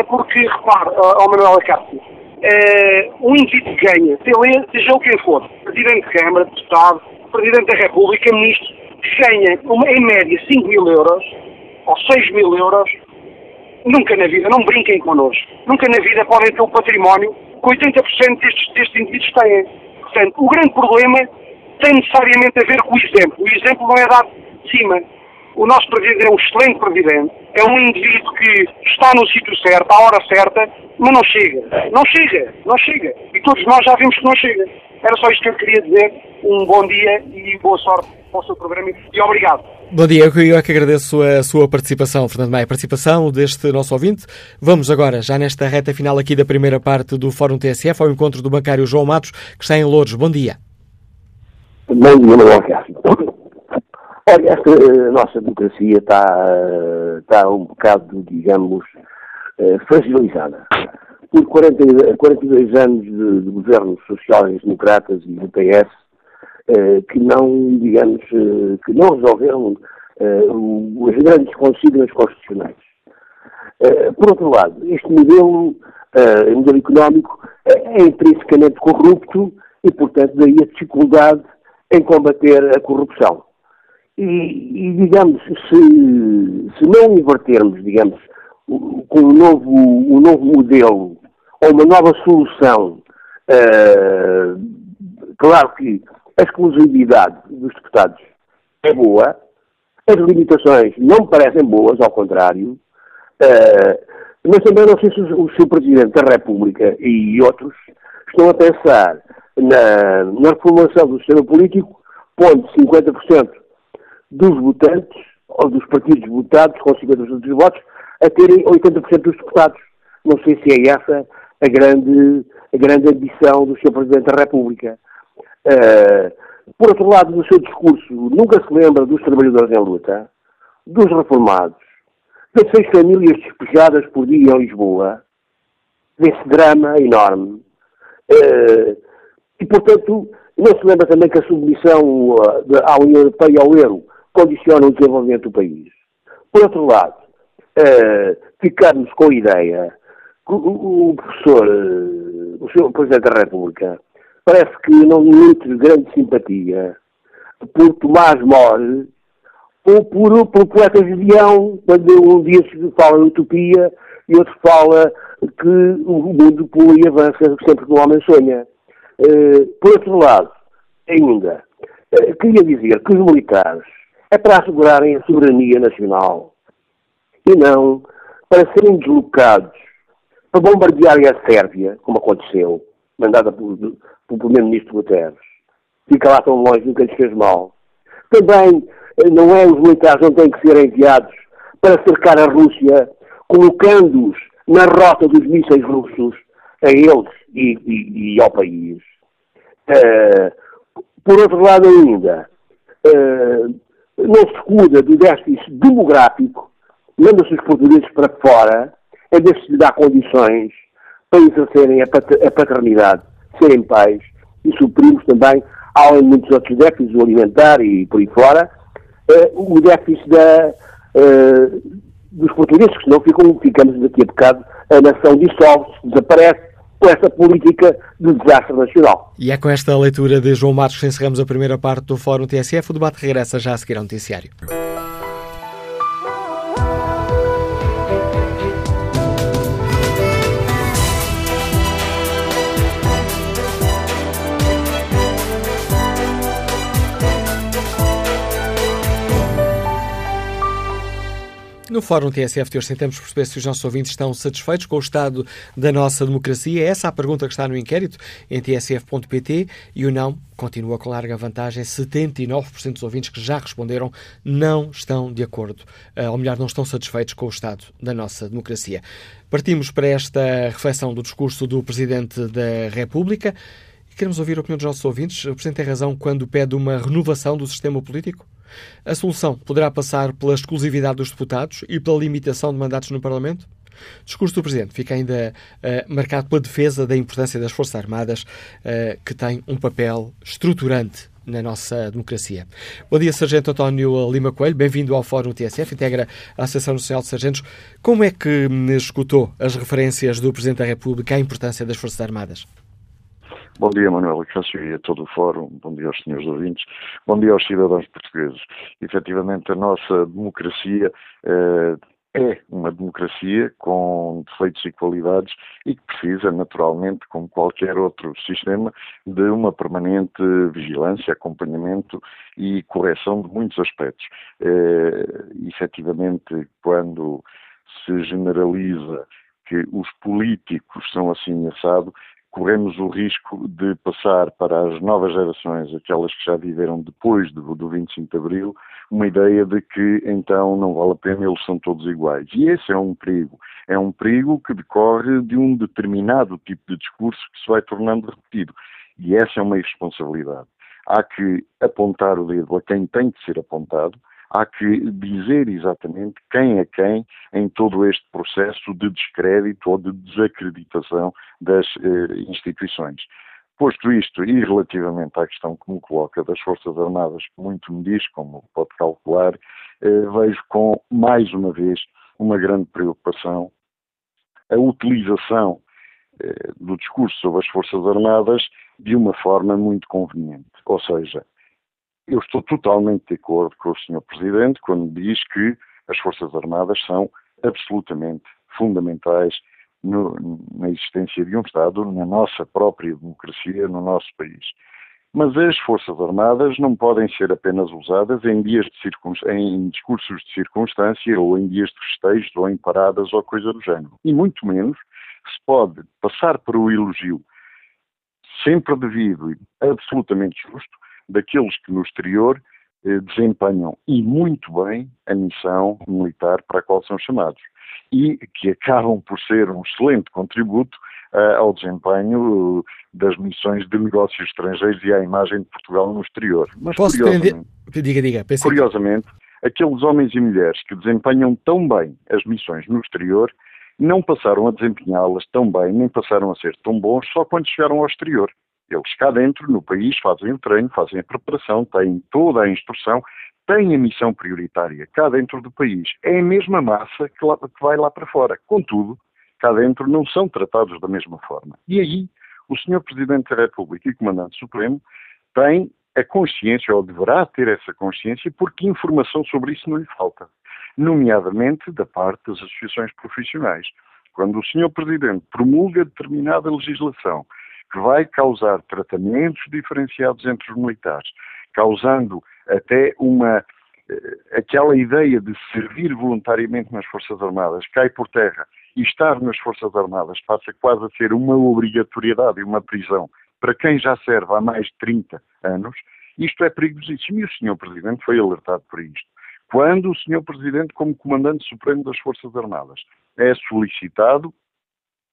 porque, repare, ao Manuel Acácio, um indivíduo que ganha, seja o quem for, Presidente de Câmara, Deputado, Presidente da República, Ministro, ganha uma, em média 5 mil euros ou 6 mil euros, nunca na vida, não brinquem connosco, nunca na vida podem ter um património que 80% destes, destes indivíduos têm. Portanto, o grande problema tem necessariamente a ver com o exemplo. O exemplo não é dado de cima. O nosso Presidente é um excelente Presidente, é um indivíduo que está no sítio certo, à hora certa, mas não chega. Não chega, não chega. E todos nós já vimos que não chega. Era só isto que eu queria dizer. Um bom dia e boa sorte para o seu programa e obrigado. Bom dia, eu é que agradeço a sua participação, Fernando Maia, a participação deste nosso ouvinte. Vamos agora, já nesta reta final aqui da primeira parte do Fórum TSF, ao encontro do bancário João Matos, que está em Louros. Bom dia. Bom dia, Manuel Castro. Olha, esta uh, nossa democracia está, uh, está um bocado, digamos, uh, fragilizada. Por 40, 42 anos de, de governos sociais democratas e do PS, eh, que não, digamos, eh, que não resolveram as eh, grandes consignas constitucionais. Por outro lado, este modelo, modelo económico é intrinsecamente corrupto e, portanto, daí a dificuldade em combater a corrupção. E, e digamos, se, se não invertermos, digamos, com um novo, um novo modelo ou uma nova solução, uh, claro que a exclusividade dos deputados é boa, as limitações não parecem boas, ao contrário, uh, mas também não sei se o, seu Presidente da República e outros estão a pensar na, na reformulação do sistema político, pondo 50% dos votantes, ou dos partidos votados, com 50% dos votos, a terem 80% dos deputados. Não sei se é essa a grande, a grande ambição do Sr. Presidente da República. Uh, por outro lado, no seu discurso, nunca se lembra dos trabalhadores em luta, dos reformados, das seis famílias despejadas por dia em Lisboa, desse drama enorme. Uh, e, portanto, não se lembra também que a submissão uh, à União Europeia e ao euro condiciona o desenvolvimento do país. Por outro lado, uh, ficarmos com a ideia o, o professor, uh, o senhor Presidente da República, parece que não nutre grande simpatia por Tomás More ou por, por poeta Julião, quando um dia se fala em utopia e outro fala que o mundo pula e avança sempre que o homem sonha. Uh, por outro lado, ainda, uh, queria dizer que os militares é para assegurarem a soberania nacional e não para serem deslocados para bombardearem a Sérvia, como aconteceu, mandada pelo, Primeiro-Ministro Guterres. Fica lá tão longe, nunca lhes fez mal. Também eh, não é os militares não têm que ser enviados para cercar a Rússia, colocando-os na rota dos mísseis russos a eles e, e, e ao país. Uh, por outro lado ainda, uh, não se cuida do déficit demográfico, manda-se os portugueses para fora, em vez de se lhe dar condições para exercerem a paternidade, serem pais, e suprimos também, além de muitos outros déficits, o alimentar e por aí fora, uh, o déficit da, uh, dos portugueses, que senão ficam, ficamos daqui a bocado, a nação dissolve-se, desaparece, com esta política de desastre nacional. E é com esta leitura de João Matos que encerramos a primeira parte do Fórum TSF. O debate regressa já a seguir ao noticiário. No Fórum TSF de hoje tentamos perceber se os nossos ouvintes estão satisfeitos com o estado da nossa democracia. É essa a pergunta que está no inquérito em tsf.pt e o não continua com larga vantagem. 79% dos ouvintes que já responderam não estão de acordo, eh, ou melhor, não estão satisfeitos com o estado da nossa democracia. Partimos para esta reflexão do discurso do Presidente da República. Queremos ouvir a opinião dos nossos ouvintes. O Presidente tem razão quando pede uma renovação do sistema político? A solução poderá passar pela exclusividade dos deputados e pela limitação de mandatos no Parlamento? O discurso do Presidente fica ainda uh, marcado pela defesa da importância das Forças Armadas, uh, que tem um papel estruturante na nossa democracia. Bom dia, Sargento António Lima Coelho, bem-vindo ao Fórum TSF, integra a Associação Nacional de Sargentos. Como é que escutou as referências do Presidente da República à importância das Forças Armadas? Bom dia, Manuel Cássio, e a todo o Fórum. Bom dia aos senhores ouvintes. Bom dia aos cidadãos portugueses. Efetivamente, a nossa democracia eh, é uma democracia com defeitos e qualidades e que precisa, naturalmente, como qualquer outro sistema, de uma permanente vigilância, acompanhamento e correção de muitos aspectos. Eh, efetivamente, quando se generaliza que os políticos são assim assado, corremos o risco de passar para as novas gerações, aquelas que já viveram depois do, do 25 de Abril, uma ideia de que então não vale a pena, eles são todos iguais. E esse é um perigo. É um perigo que decorre de um determinado tipo de discurso que se vai tornando repetido. E essa é uma irresponsabilidade. Há que apontar o dedo a quem tem que ser apontado, há que dizer exatamente quem é quem em todo este processo de descrédito ou de desacreditação das eh, instituições. Posto isto, e relativamente à questão que me coloca das Forças Armadas, que muito me diz, como pode calcular, eh, vejo com, mais uma vez, uma grande preocupação a utilização eh, do discurso sobre as Forças Armadas de uma forma muito conveniente. Ou seja, eu estou totalmente de acordo com o Sr. Presidente quando diz que as Forças Armadas são absolutamente fundamentais no, na existência de um Estado, na nossa própria democracia, no nosso país. Mas as Forças Armadas não podem ser apenas usadas em, dias de em discursos de circunstância ou em dias de festejos ou em paradas ou coisa do género. E muito menos se pode passar para o elogio sempre devido e absolutamente justo daqueles que no exterior eh, desempenham e muito bem a missão militar para a qual são chamados e que acabam por ser um excelente contributo uh, ao desempenho das missões de negócios estrangeiros e à imagem de Portugal no exterior. Mas, Posso curiosamente, diga, diga, curiosamente aqueles homens e mulheres que desempenham tão bem as missões no exterior não passaram a desempenhá-las tão bem, nem passaram a ser tão bons só quando chegaram ao exterior. Eles cá dentro, no país, fazem o treino, fazem a preparação, têm toda a instrução, têm a missão prioritária cá dentro do país. É a mesma massa que, lá, que vai lá para fora. Contudo, cá dentro não são tratados da mesma forma. E aí, o Sr. Presidente da República e Comandante Supremo têm a consciência, ou deverá ter essa consciência, porque informação sobre isso não lhe falta. Nomeadamente da parte das associações profissionais. Quando o Sr. Presidente promulga determinada legislação que vai causar tratamentos diferenciados entre os militares, causando até uma eh, aquela ideia de servir voluntariamente nas Forças Armadas cai por terra e estar nas Forças Armadas passa quase a ser uma obrigatoriedade e uma prisão para quem já serve há mais de 30 anos, isto é perigosíssimo e o Sr. Presidente foi alertado por isto. Quando o Sr. Presidente, como Comandante Supremo das Forças Armadas, é solicitado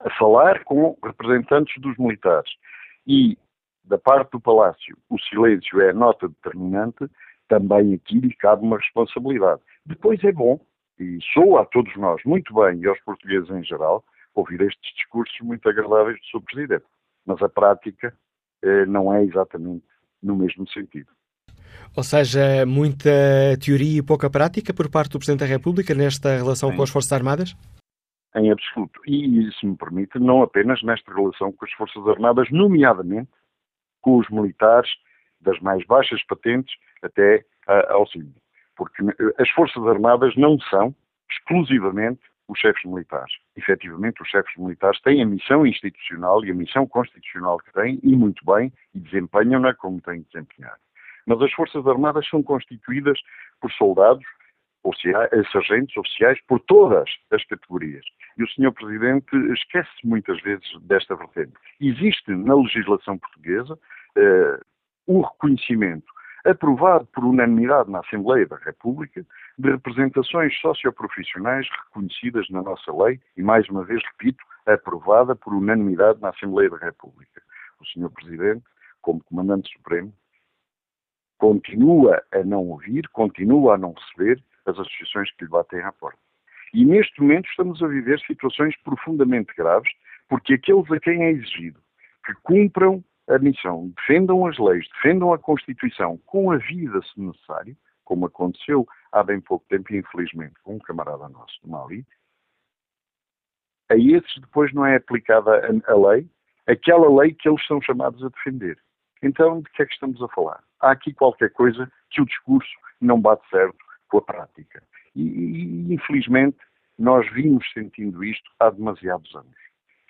a falar com representantes dos militares e da parte do Palácio o silêncio é nota determinante, também aqui lhe cabe uma responsabilidade. Depois é bom, e soa a todos nós muito bem, e aos portugueses em geral, ouvir estes discursos muito agradáveis do Sr. Presidente. Mas a prática eh, não é exatamente no mesmo sentido. Ou seja, muita teoria e pouca prática por parte do Presidente da República nesta relação Sim. com as Forças Armadas? Em absoluto. E, se me permite, não apenas nesta relação com as Forças Armadas, nomeadamente com os militares das mais baixas patentes até uh, ao civil. Porque as Forças Armadas não são exclusivamente os chefes militares. Efetivamente, os chefes militares têm a missão institucional e a missão constitucional que têm, e muito bem, e desempenham-na como têm de desempenhar. Mas as Forças Armadas são constituídas por soldados, eh, sargentos, oficiais, por todas as categorias. E o Sr. Presidente esquece muitas vezes desta vertente. Existe na legislação portuguesa eh, um reconhecimento aprovado por unanimidade na Assembleia da República de representações socioprofissionais reconhecidas na nossa lei e, mais uma vez, repito, aprovada por unanimidade na Assembleia da República. O Sr. Presidente, como Comandante Supremo, continua a não ouvir, continua a não receber as associações que lhe batem à porta. E neste momento estamos a viver situações profundamente graves, porque aqueles a quem é exigido que cumpram a missão, defendam as leis, defendam a Constituição com a vida, se necessário, como aconteceu há bem pouco tempo, infelizmente, com um camarada nosso do Mali, a esses depois não é aplicada a, a lei, aquela lei que eles são chamados a defender. Então, de que é que estamos a falar? Há aqui qualquer coisa que o discurso não bate certo com a prática. E, e infelizmente, nós vimos sentindo isto há demasiados anos.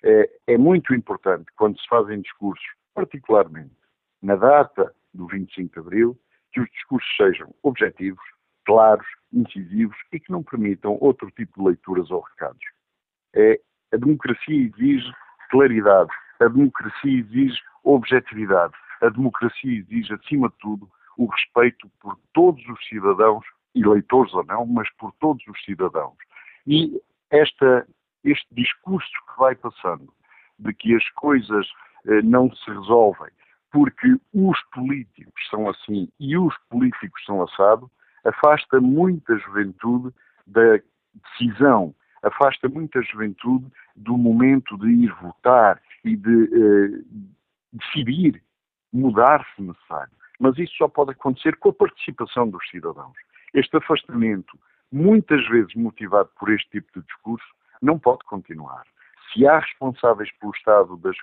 É, é muito importante, quando se fazem discursos, particularmente na data do 25 de Abril, que os discursos sejam objetivos, claros, incisivos e que não permitam outro tipo de leituras ou recados. É, a democracia exige claridade, a democracia exige objetividade, a democracia exige, acima de tudo, o respeito por todos os cidadãos eleitores ou não, mas por todos os cidadãos. E esta, este discurso que vai passando de que as coisas eh, não se resolvem porque os políticos são assim e os políticos são assado, afasta muita juventude da decisão, afasta muita juventude do momento de ir votar e de eh, decidir mudar se necessário. Mas isso só pode acontecer com a participação dos cidadãos. Este afastamento, muitas vezes motivado por este tipo de discurso, não pode continuar. Se há responsáveis pelo estado, das,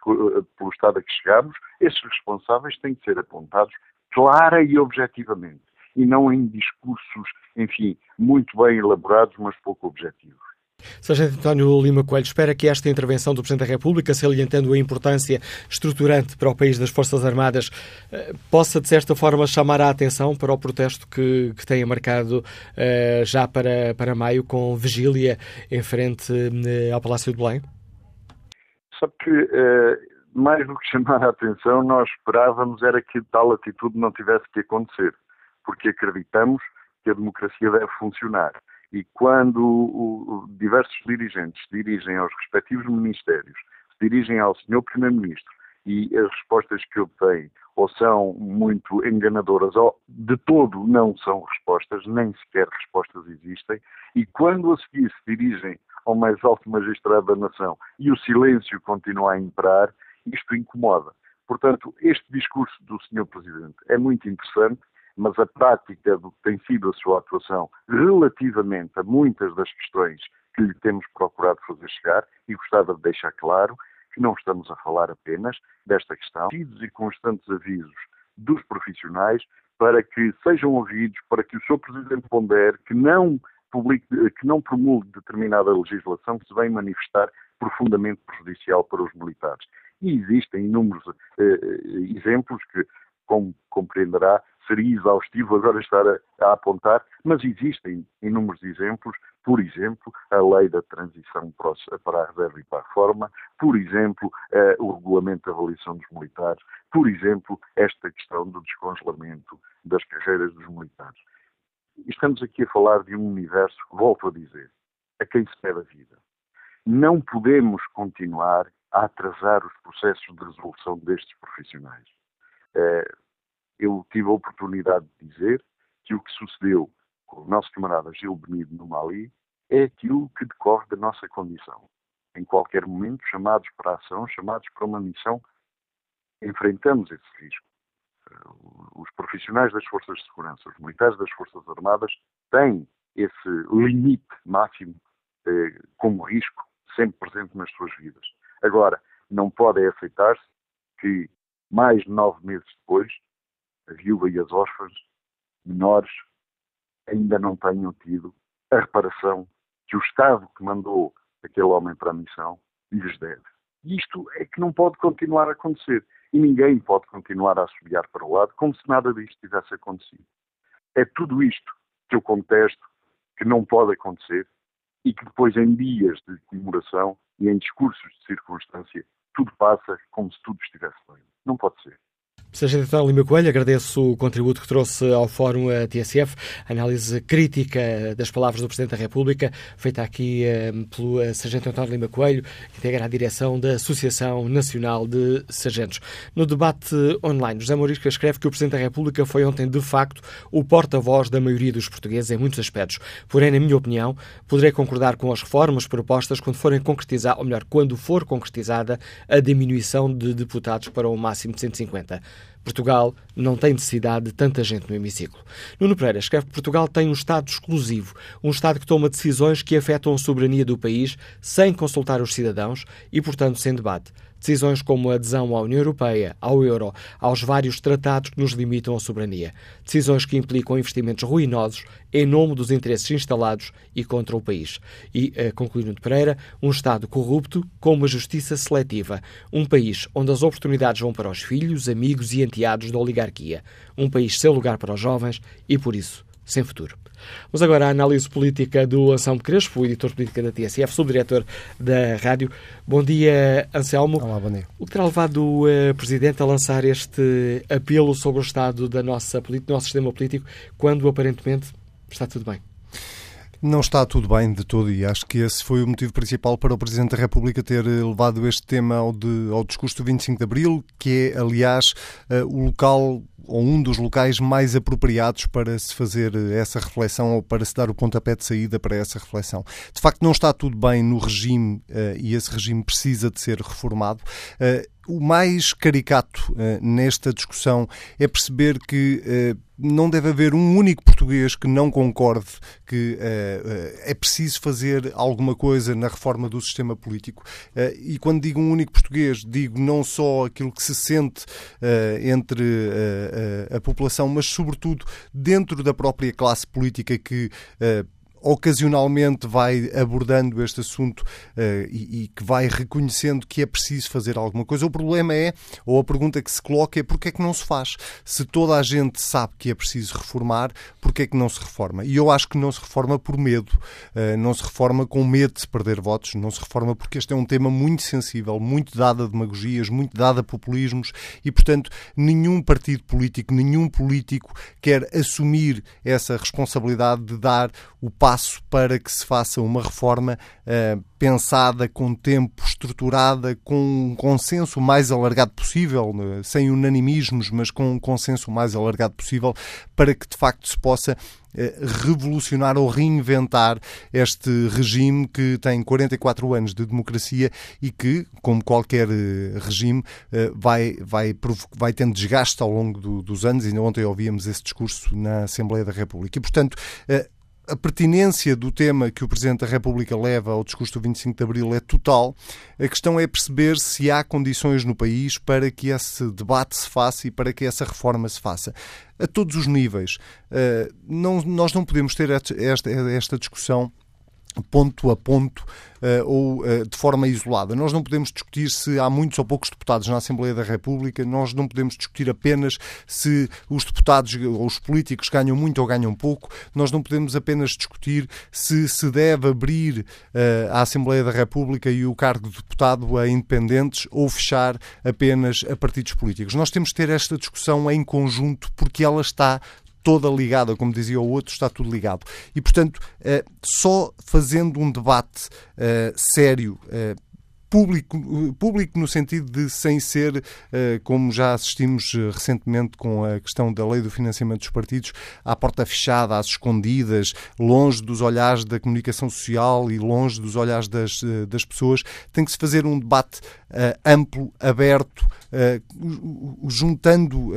pelo estado a que chegamos, esses responsáveis têm que ser apontados clara e objetivamente, e não em discursos, enfim, muito bem elaborados, mas pouco objetivos. Sargento António Lima Coelho espera que esta intervenção do Presidente da República, salientando a importância estruturante para o país das Forças Armadas, eh, possa, de certa forma, chamar a atenção para o protesto que, que tenha marcado eh, já para, para maio, com vigília em frente eh, ao Palácio de Belém? Sabe que, mais do que chamar a atenção, nós esperávamos era que tal atitude não tivesse que acontecer, porque acreditamos que a democracia deve funcionar e quando o, diversos dirigentes se dirigem aos respectivos ministérios, se dirigem ao Sr. Primeiro-Ministro e as respostas que obtêm ou são muito enganadoras ou de todo não são respostas, nem sequer respostas existem, e quando a seguir se dirigem ao mais alto magistrado da nação e o silêncio continua a imperar, isto incomoda. Portanto, este discurso do Sr. Presidente é muito interessante, mas a prática do que tem sido a sua atuação relativamente a muitas das questões que lhe temos procurado fazer chegar, e gostava de deixar claro que não estamos a falar apenas desta questão, e constantes avisos dos profissionais para que sejam ouvidos, para que o Sr. Presidente pondere que não, publique, que não promulgue determinada legislação que se vem manifestar profundamente prejudicial para os militares. E existem inúmeros eh, eh exemplos que, como compreenderá, seria exaustivo agora estar a, a, apontar, mas existem inúmeros exemplos, por exemplo, a lei da transição para a reserva e para a reforma, por exemplo, eh, o regulamento de avaliação dos militares, por exemplo, esta questão do descongelamento das carreiras dos militares. Estamos aqui a falar de um universo, volto a dizer, a quem se pede a vida. Não podemos continuar a atrasar os processos de resolução destes profissionais. Eh, eu tive a oportunidade de dizer que o que sucedeu com o nosso camarada Gil Benido no Mali é aquilo que decorre da nossa condição. Em qualquer momento, chamados para a ação, chamados para uma missão, enfrentamos esse risco. Eh, os profissionais das forças de segurança, os militares das forças armadas, têm esse limite máximo eh, como risco sempre presente nas suas vidas. Agora, não pode aceitar-se que mais de nove meses depois a viúva e as órfãs menores ainda não tenham tido a reparação que o Estado que mandou aquele homem para a missão lhes deve. E isto é que não pode continuar a acontecer. E ninguém pode continuar a assobiar para o lado como se nada disto tivesse acontecido. É tudo isto que eu contesto que não pode acontecer e que depois, em dias de comemoração e em discursos de circunstância, tudo passa como se tudo estivesse bem. Não pode ser. Sargento António Lima Coelho, agradeço o contributo que trouxe ao Fórum TSF, análise crítica das palavras do Presidente da República, feita aqui um, pelo eh, Sargento António Lima Coelho, que integra a direção da Associação Nacional de Sargentos. No debate online, José Maurício escreve que o Presidente da República foi ontem, de facto, o porta-voz da maioria dos portugueses em muitos aspectos. Porém, na minha opinião, poderei concordar com as reformas propostas quando forem concretizar, ou melhor, quando for concretizada a diminuição de deputados para o máximo de 150. Portugal não tem necessidade de tanta gente no hemiciclo. Nuno Pereira escreve que Portugal tem um Estado exclusivo, um Estado que toma decisões que afetam a soberania do país sem consultar os cidadãos e, portanto, sem debate. Decisões como a adesão à União Europeia, ao euro, aos vários tratados que nos limitam a soberania. Decisões que implicam investimentos ruinosos em nome dos interesses instalados e contra o país. E, eh, concluindo Pereira, um Estado corrupto com uma justiça seletiva. Um país onde as oportunidades vão para os filhos, amigos e enteados da oligarquia. Um país sem lugar para os jovens e, por isso, sem futuro. Vamos agora à análise política do Anselmo Crespo, editor político da TSF, subdiretor da rádio. Bom dia, Anselmo. Olá, bom dia. O que terá levado o uh, Presidente a lançar este apelo sobre o estado da nossa, do nosso sistema político, quando aparentemente está tudo bem? Não está tudo bem de todo e acho que esse foi o motivo principal para o Presidente da República ter levado este tema ao, de, ao discurso do 25 de Abril, que é, aliás, uh, o local ou um dos locais mais apropriados para se fazer essa reflexão ou para se dar o pontapé de saída para essa reflexão. De facto, não está tudo bem no regime e esse regime precisa de ser reformado. Uh, o mais caricato uh, nesta discussão é perceber que não deve haver um único português que não concorde que uh, é preciso fazer alguma coisa na reforma do sistema político. Uh, e quando digo um único português, digo não só aquilo que se sente uh, entre a população, mas sobretudo dentro da própria classe política que ocasionalmente vai abordando este assunto uh, e, e, que vai reconhecendo que é preciso fazer alguma coisa. O problema é, ou a pergunta que se coloca é porque é que não se faz? Se toda a gente sabe que é preciso reformar, porque é que não se reforma? E eu acho que não se reforma por medo, uh, não se reforma com medo de perder votos, não se reforma porque este é um tema muito sensível, muito dado a demagogias, muito dado a populismos e, portanto, nenhum partido político, nenhum político quer assumir essa responsabilidade de dar o passo para que se faça uma reforma uh, pensada com tempo, estruturada, com um consenso mais alargado possível, né, sem unanimismos, mas com um consenso mais alargado possível, para que de facto se possa eh, revolucionar ou reinventar este regime que tem 44 anos de democracia e que, como qualquer regime, vai, vai, vai tendo desgaste ao longo do, dos anos. Ainda ontem ouvíamos esse discurso na Assembleia da República. E, portanto, a pertinência do tema que o Presidente da República leva ao discurso do 25 de Abril é total. A questão é perceber se há condições no país para que esse debate se faça e para que essa reforma se faça. A todos os níveis. Uh, não, nós não podemos ter esta, esta discussão ponto a ponto uh, ou uh, de forma isolada. Nós não podemos discutir se há muitos ou poucos deputados na Assembleia da República, nós não podemos discutir apenas se os deputados ou os políticos ganham muito ou ganham pouco, nós não podemos apenas discutir se se deve abrir uh, a Assembleia da República e o cargo de deputado a independentes ou fechar apenas a partidos políticos. Nós temos que ter esta discussão em conjunto porque ela está toda ligada, como dizia o outro, está tudo ligado. E, portanto, eh, só fazendo um debate eh, sério, eh, público, público no sentido de sem ser, como já assistimos recentemente com a questão da lei do financiamento dos partidos, à porta fechada, às escondidas, longe dos olhares da comunicação social e longe dos olhares das, das pessoas, tem que se fazer um debate amplo, aberto, juntando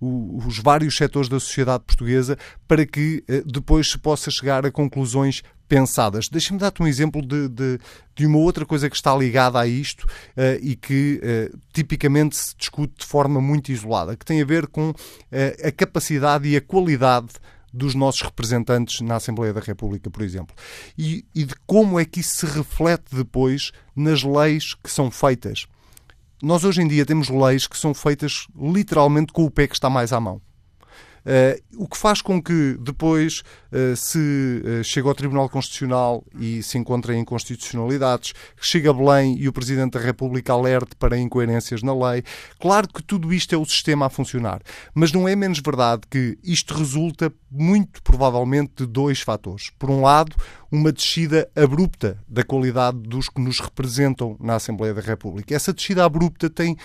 os vários setores da sociedade portuguesa para que depois se possa chegar a conclusões pensadas. Deixa-me dar-te um exemplo de, de, de, uma outra coisa que está ligada a isto uh, e que uh, tipicamente se discute de forma muito isolada, que tem a ver com uh, a capacidade e a qualidade dos nossos representantes na Assembleia da República, por exemplo. E, e de como é que isso se reflete depois nas leis que são feitas. Nós hoje em dia temos leis que são feitas literalmente com o pé que está mais à mão. Uh, o que faz com que depois se uh, chega ao Tribunal Constitucional e se encontrem inconstitucionalidades, chega a Belém e o Presidente da República alerte para incoerências na lei. Claro que tudo isto é o sistema a funcionar, mas não é menos verdade que isto resulta muito provavelmente de dois fatores. Por um lado, uma descida abrupta da qualidade dos que nos representam na Assembleia da República. Essa descida abrupta tem,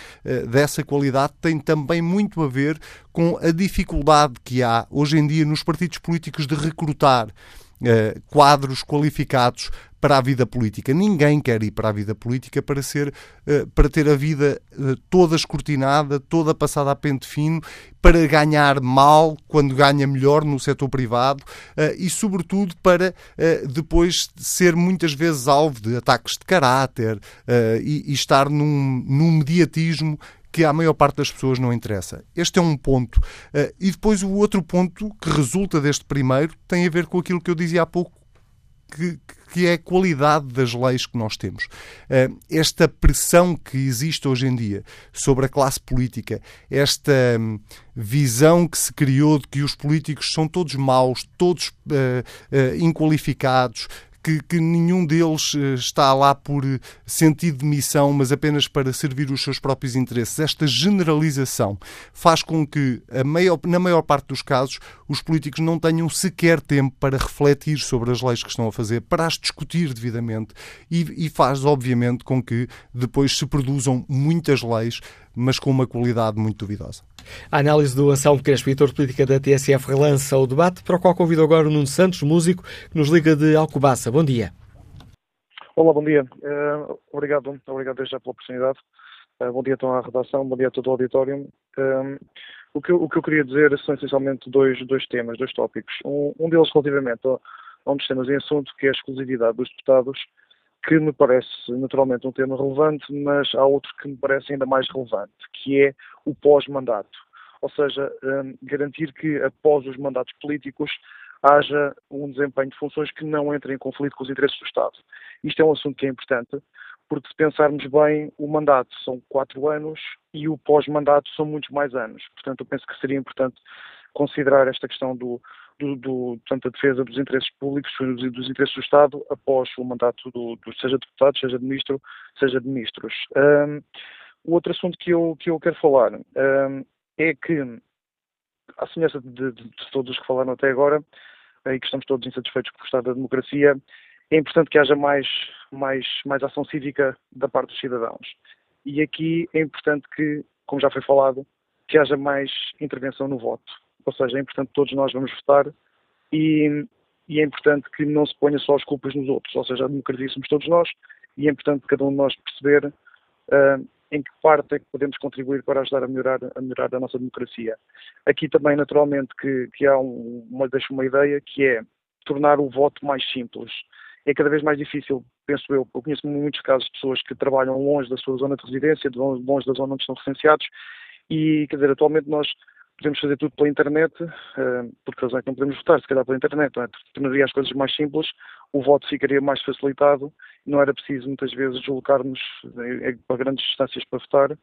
dessa qualidade tem também muito a ver com a dificuldade que há hoje em dia nos partidos políticos de recrutar uh, quadros qualificados para a vida política. Ninguém quer ir para a vida política para ser uh, para ter a vida uh, toda escrutinada, toda passada a pente fino, para ganhar mal quando ganha melhor no setor privado e, sobretudo, para depois ser muitas vezes alvo de ataques de caráter e, e estar num, num mediatismo que à maior parte das pessoas não interessa. Este é um ponto. Uh, e depois o outro ponto que resulta deste primeiro tem a ver com aquilo que eu dizia há pouco, que, que é a qualidade das leis que nós temos. Uh, esta pressão que existe hoje em dia sobre a classe política, esta um, visão que se criou de que os políticos são todos maus, todos uh, uh, inqualificados, que, que, nenhum deles eh, está lá por eh, sentido de missão, mas apenas para servir os seus próprios interesses. Esta generalização faz com que, maior, na maior parte dos casos, os políticos não tenham sequer tempo para refletir sobre as leis que estão a fazer, para as discutir devidamente e, e faz, obviamente, com que depois se produzam muitas leis, mas com uma qualidade muito duvidosa. A análise do Anselmo Crespo, editor de política da TSF, relança o debate, para o qual convido agora o Nuno Santos, músico, que nos liga de Alcobaça. Bom dia. Olá, bom dia. Uh, obrigado, obrigado desde já pela oportunidade. Uh, bom dia então à redação, bom dia a todo o auditório. Uh, O que, eu, o que eu queria dizer são essencialmente dois, dois temas, dois tópicos. Um, um deles relativamente a, a um dos temas em assunto, que é a exclusividade dos deputados, que me parece naturalmente um tema relevante, mas há outro que me parece ainda mais relevante, que é o pós-mandato. Ou seja, um, garantir que após os mandatos políticos haja um desempenho de funções que não entre em conflito com os interesses do Estado. Isto é um assunto que é importante, porque se pensarmos bem, o mandato são quatro anos e o pós-mandato são muitos mais anos. Portanto, eu penso que seria importante considerar esta questão do, do, do tanto a defesa dos interesses públicos e dos interesses do Estado após o mandato do, do seja deputado, seja de ministro, seja de ministros. Um, o outro assunto que eu, que eu quero falar um, é que, à semelhança de, de, de todos os que falaram até agora, e que estamos todos insatisfeitos com o estado da democracia, é importante que haja mais, mais, mais ação cívica da parte dos cidadãos. E aqui é importante que, como já foi falado, que haja mais intervenção no voto. Ou seja, é importante que todos nós vamos votar e, e, é importante que não se ponha só as culpas nos outros. Ou seja, a democracia somos todos nós e é importante cada um de nós perceber uh, em que parte é que podemos contribuir para ajudar a melhorar a, melhorar a nossa democracia. Aqui também, naturalmente, que, que há um, uma, deixo uma ideia que é tornar o voto mais simples é cada vez mais difícil, penso eu. Eu conheço muitos casos de pessoas que trabalham longe da sua zona de residência, longe da zona onde estão recenseados, e, quer dizer, atualmente nós podemos fazer tudo pela internet, uh, por razão é que não podemos votar, se calhar pela internet, não é? tornaria as coisas mais simples, o voto ficaria mais facilitado, não era preciso muitas vezes deslocarmos para grandes distâncias para votar,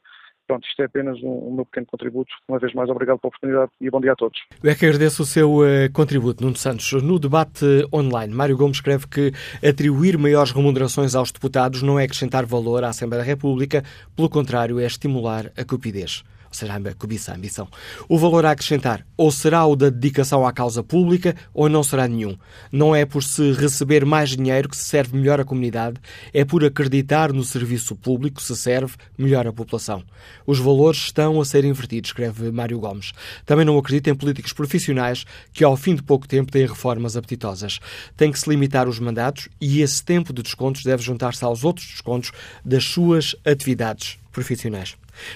Pronto, isto é apenas um, um meu pequeno contributo. Uma vez mais, obrigado pela oportunidade e bom dia a todos. Eu é que agradeço o seu uh, contributo, Nuno Santos. No debate online, Mário Gomes escreve que atribuir maiores remunerações aos deputados não é acrescentar valor à Assembleia da República, pelo contrário, é estimular a cupidez seja, a cobiça, a ambição. O valor a acrescentar ou será o da dedicação à causa pública ou não será nenhum. Não é por se receber mais dinheiro que se serve melhor a comunidade, é por acreditar no serviço público que se serve melhor a população. Os valores estão a ser invertidos, escreve Mário Gomes. Também não acredita em políticos profissionais que, ao fim de pouco tempo, têm reformas apetitosas. Tem que se limitar os mandatos e esse tempo de descontos deve juntar-se aos outros descontos das suas atividades profissionais.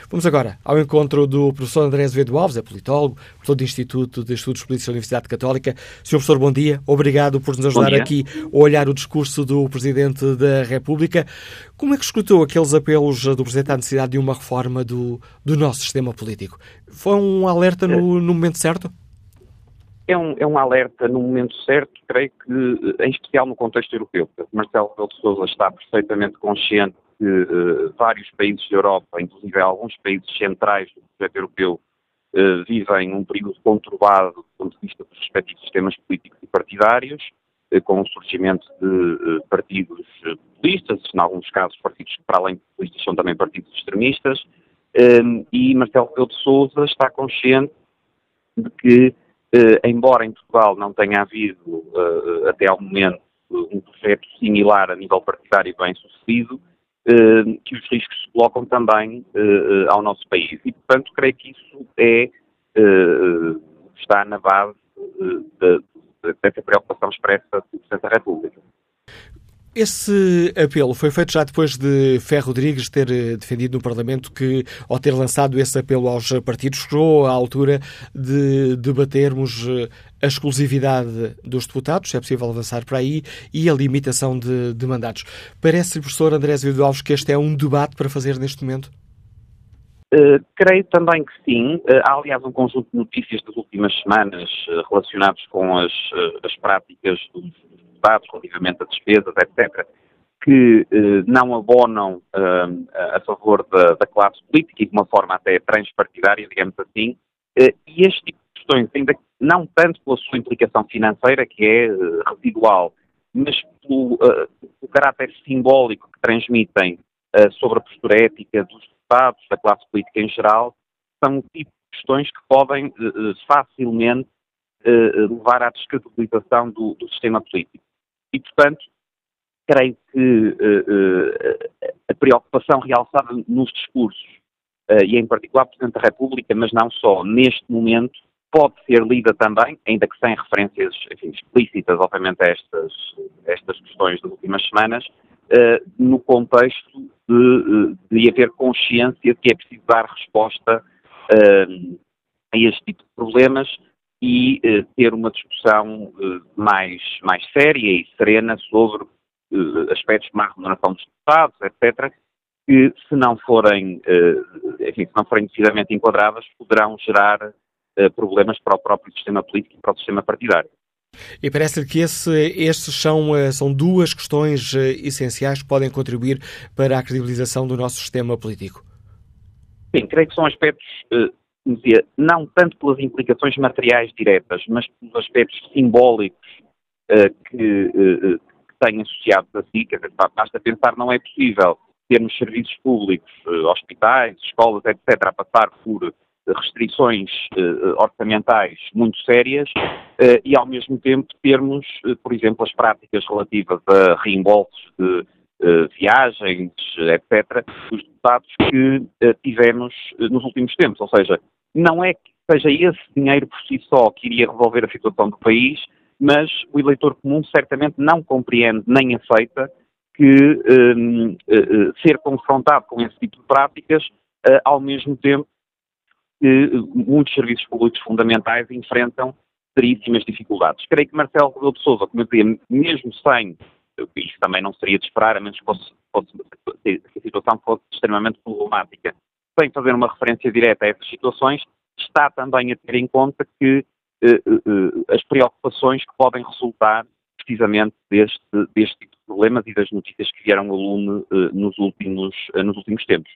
Vamos agora ao encontro do professor André Azevedo Alves, é politólogo, professor do Instituto de Estudos Políticos da Universidade Católica. Sr. professor, bom dia. Obrigado por nos ajudar aqui a olhar o discurso do Presidente da República. Como é que escutou aqueles apelos do Presidente à necessidade de uma reforma do, do nosso sistema político? Foi um alerta no, no momento certo? É um, é um alerta no momento certo, creio que, em especial no contexto europeu. Marcelo Rebelo de Sousa está perfeitamente consciente que uh, vários países da Europa, inclusive alguns países centrais do projeto europeu, uh, vivem um período conturbado do ponto de vista dos respectivos sistemas políticos e partidários, uh, com o surgimento de partidos populistas, em alguns casos partidos que, para além de populistas, são também partidos extremistas, e Marcelo Rebelo de Sousa está consciente de que, embora em Portugal não tenha havido, até ao momento, um projeto similar a nível partidário bem sucedido, que os riscos se colocam também eh, eh, ao nosso país. E, portanto, creio que isso é, está na base dessa preocupação expressa do Presidente da República. Esse apelo foi feito já depois de Ferro Rodrigues ter defendido no Parlamento que, ao ter lançado esse apelo aos partidos, chegou à altura de debatermos a exclusividade dos deputados, se é possível avançar para aí, e a limitação de, de mandatos. Parece, professor André Azevedo Alves, que este é um debate para fazer neste momento? Uh, creio também que sim. Uh, há, aliás, um conjunto de notícias das últimas semanas uh, relacionados com as, as práticas dos deputados relativamente a despesas, etc., que não abonam a favor da, da, classe política e de uma forma até transpartidária, digamos assim. e este tipo de questões, ainda não tanto pela sua implicação financeira, que é uh, residual, mas pelo uh, o caráter simbólico que transmitem uh, sobre a postura ética dos deputados, da classe política em geral, são o tipo de questões que podem facilmente levar à descredibilização do, do, sistema político. E, portanto, creio que a preocupação realçada nos discursos, e em particular Presidente da República, mas não só, neste momento, pode ser lida também, ainda que sem referências enfim, explícitas, obviamente, a estas, estas questões das últimas semanas, uh, no contexto de, de, haver consciência de que é preciso dar resposta uh, a este tipo de problemas e eh, ter uma discussão eh, mais, mais séria e serena sobre eh, aspectos como a remuneração dos deputados, etc., que se não forem, eh, enfim, se não forem decididamente enquadradas, poderão gerar eh, problemas para o próprio sistema político e para o sistema partidário. E parece-lhe que estes são, eh, são duas questões eh, essenciais que podem contribuir para a credibilização do nosso sistema político. Sim, creio que são aspectos, não tanto pelas implicações materiais diretas, mas pelos aspectos simbólicos que, que têm associados a si. Basta pensar, não é possível termos serviços públicos, hospitais, escolas, etc., a passar por restrições uh, orçamentais muito sérias uh, e, ao mesmo tempo, termos, uh, por exemplo, as práticas relativas a reembolsos de viagens, etc., dos deputados que tivemos nos últimos tempos. Ou seja, não é que seja esse dinheiro por si só que iria resolver a situação do país, mas o eleitor comum certamente não compreende nem aceita que ser confrontado com esse tipo de práticas, ao mesmo tempo, muitos serviços públicos fundamentais enfrentam seríssimas dificuldades. Creio que Marcelo Rebelo de Sousa, como eu dizia, mesmo sem, isso também não seria de esperar, a menos que, fosse, fosse, que a situação fosse extremamente problemática, sem fazer uma referência direta a essas situações, está também a ter em conta que uh, uh, as preocupações que podem resultar precisamente deste, deste tipo de problemas e das notícias que vieram ao lume uh, nos, últimos, nos últimos tempos.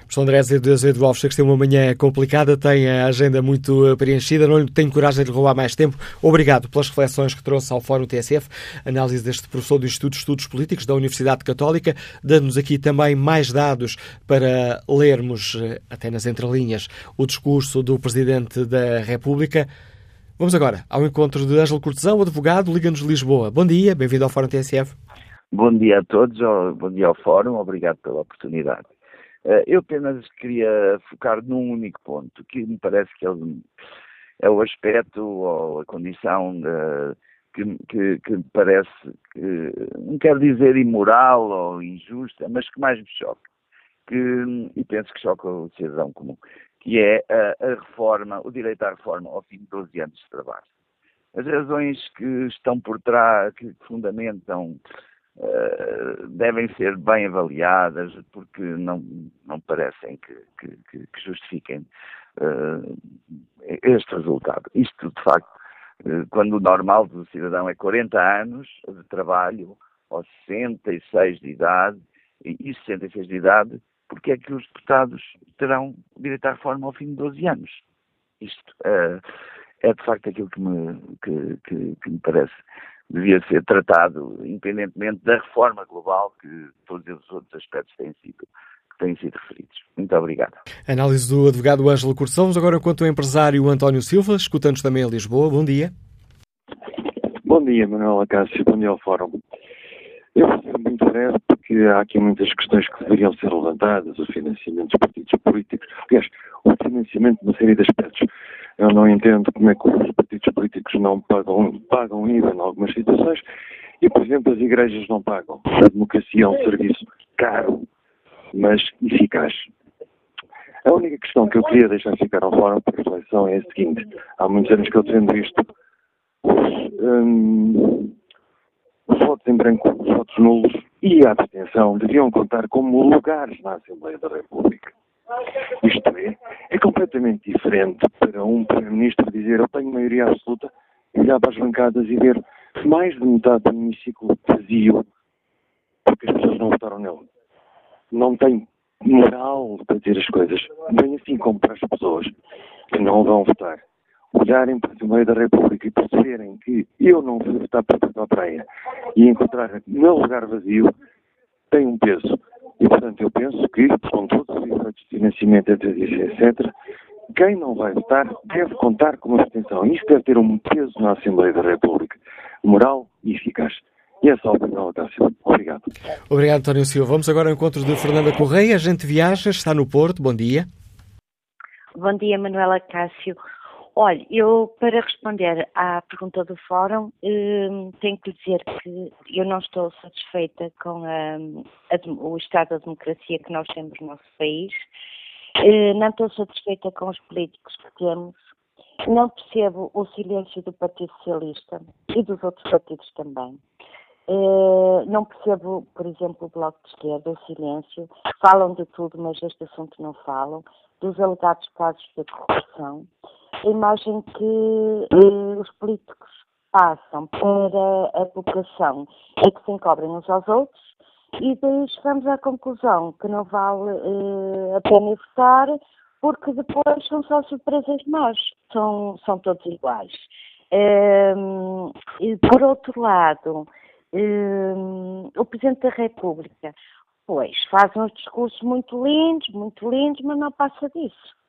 Professor André Azevedo Alves, que tem uma manhã complicada, tem a agenda muito eh, preenchida, não tenho coragem de roubar mais tempo. Obrigado pelas reflexões que trouxe ao Fórum TSF, análise deste professor do Instituto de Estudos Políticos da Universidade Católica, dando-nos aqui também mais dados para lermos, eh, até nas entrelinhas, o discurso do Presidente da República. Vamos agora ao encontro de Ângelo Cortesão, advogado, Liga-nos Lisboa. Bom dia, bem-vindo ao Fórum TSF. Bom dia a todos, bom dia ao Fórum, obrigado pela oportunidade. Eh, eu apenas queria focar num único ponto, que me parece que é o aspecto ou a condição de, que, que, que, me parece, que, não quero dizer imoral ou injusta, mas que mais me choca, que, e penso que choca o cidadão comum, que é a, a reforma, o direito à reforma ao fim de 12 anos de trabalho. As razões que estão por trás, que fundamentam uh, devem ser bem avaliadas porque não, não parecem que, que, que justifiquem uh, este resultado. Isto, de facto, uh, quando o normal do cidadão é 40 anos de trabalho ou 66 de idade, e 66 de idade, porque é que os deputados terão direito à reforma ao fim de 12 anos? Isto é de facto aquilo que me, que, que, que me parece devia ser tratado, independentemente da reforma global que todos os outros aspectos têm sido, têm sido referidos. Muito obrigado. Análise do advogado Ângelo Cursos. Agora, quanto ao empresário António Silva, escutando-nos também em Lisboa. Bom dia. Bom dia, Manuel Acácio. Bom dia ao Fórum. Eu vou muito breve porque há aqui muitas questões que deveriam ser levantadas, o financiamento dos partidos políticos, aliás, o financiamento de uma série de aspectos. Eu não entendo como é que os partidos políticos não pagam, pagam IVA em algumas situações e, por exemplo, as igrejas não pagam. A democracia é um serviço caro, mas eficaz. A única questão que eu queria deixar ficar ao fórum para reflexão é a seguinte. Há muitos anos que eu defendo isto. Os, hum, votos em branco, os votos nulos e a abstenção deviam contar como lugares na Assembleia da República. Isto é, é completamente diferente para um Primeiro-Ministro dizer eu tenho maioria absoluta e olhar para as bancadas e ver mais de metade do hemiciclo vazio porque as pessoas não votaram nele. Não tem moral para dizer as coisas, bem assim como para as pessoas que não vão votar. Olharem para o meio da República e perceberem que eu não vou votar para a praia e encontrar meu lugar vazio tem um peso. E, portanto, eu penso que, com todos os efeitos de financiamento, etc., quem não vai votar deve contar com uma abstenção. Isto deve ter um peso na Assembleia da República, moral e eficaz. E é só, Manuel Cássio. Obrigado. Obrigado, António Silva. Vamos agora ao encontro de Fernanda Correia. A gente viaja, está no Porto. Bom dia. Bom dia, Manuela Cássio. Olha, eu para responder à pergunta do Fórum, hum, tenho que dizer que eu não estou satisfeita com a, a, o estado da democracia que nós temos no nosso país. Uh, não estou satisfeita com os políticos que temos, não percebo o silêncio do Partido Socialista e dos outros partidos também. Uh, não percebo, por exemplo, o Bloco de Esquerda, o silêncio. Falam de tudo, mas este assunto não falam. Dos alegados casos de corrupção. A imagem que uh, os políticos passam para a população é que se encobrem uns aos outros e daí chegamos à conclusão que não vale uh, a pena votar porque depois são só surpresas más, são, são todos iguais. Um, e por outro lado, um, o Presidente da República, pois, faz uns discursos muito lindos, muito lindos, mas não passa disso.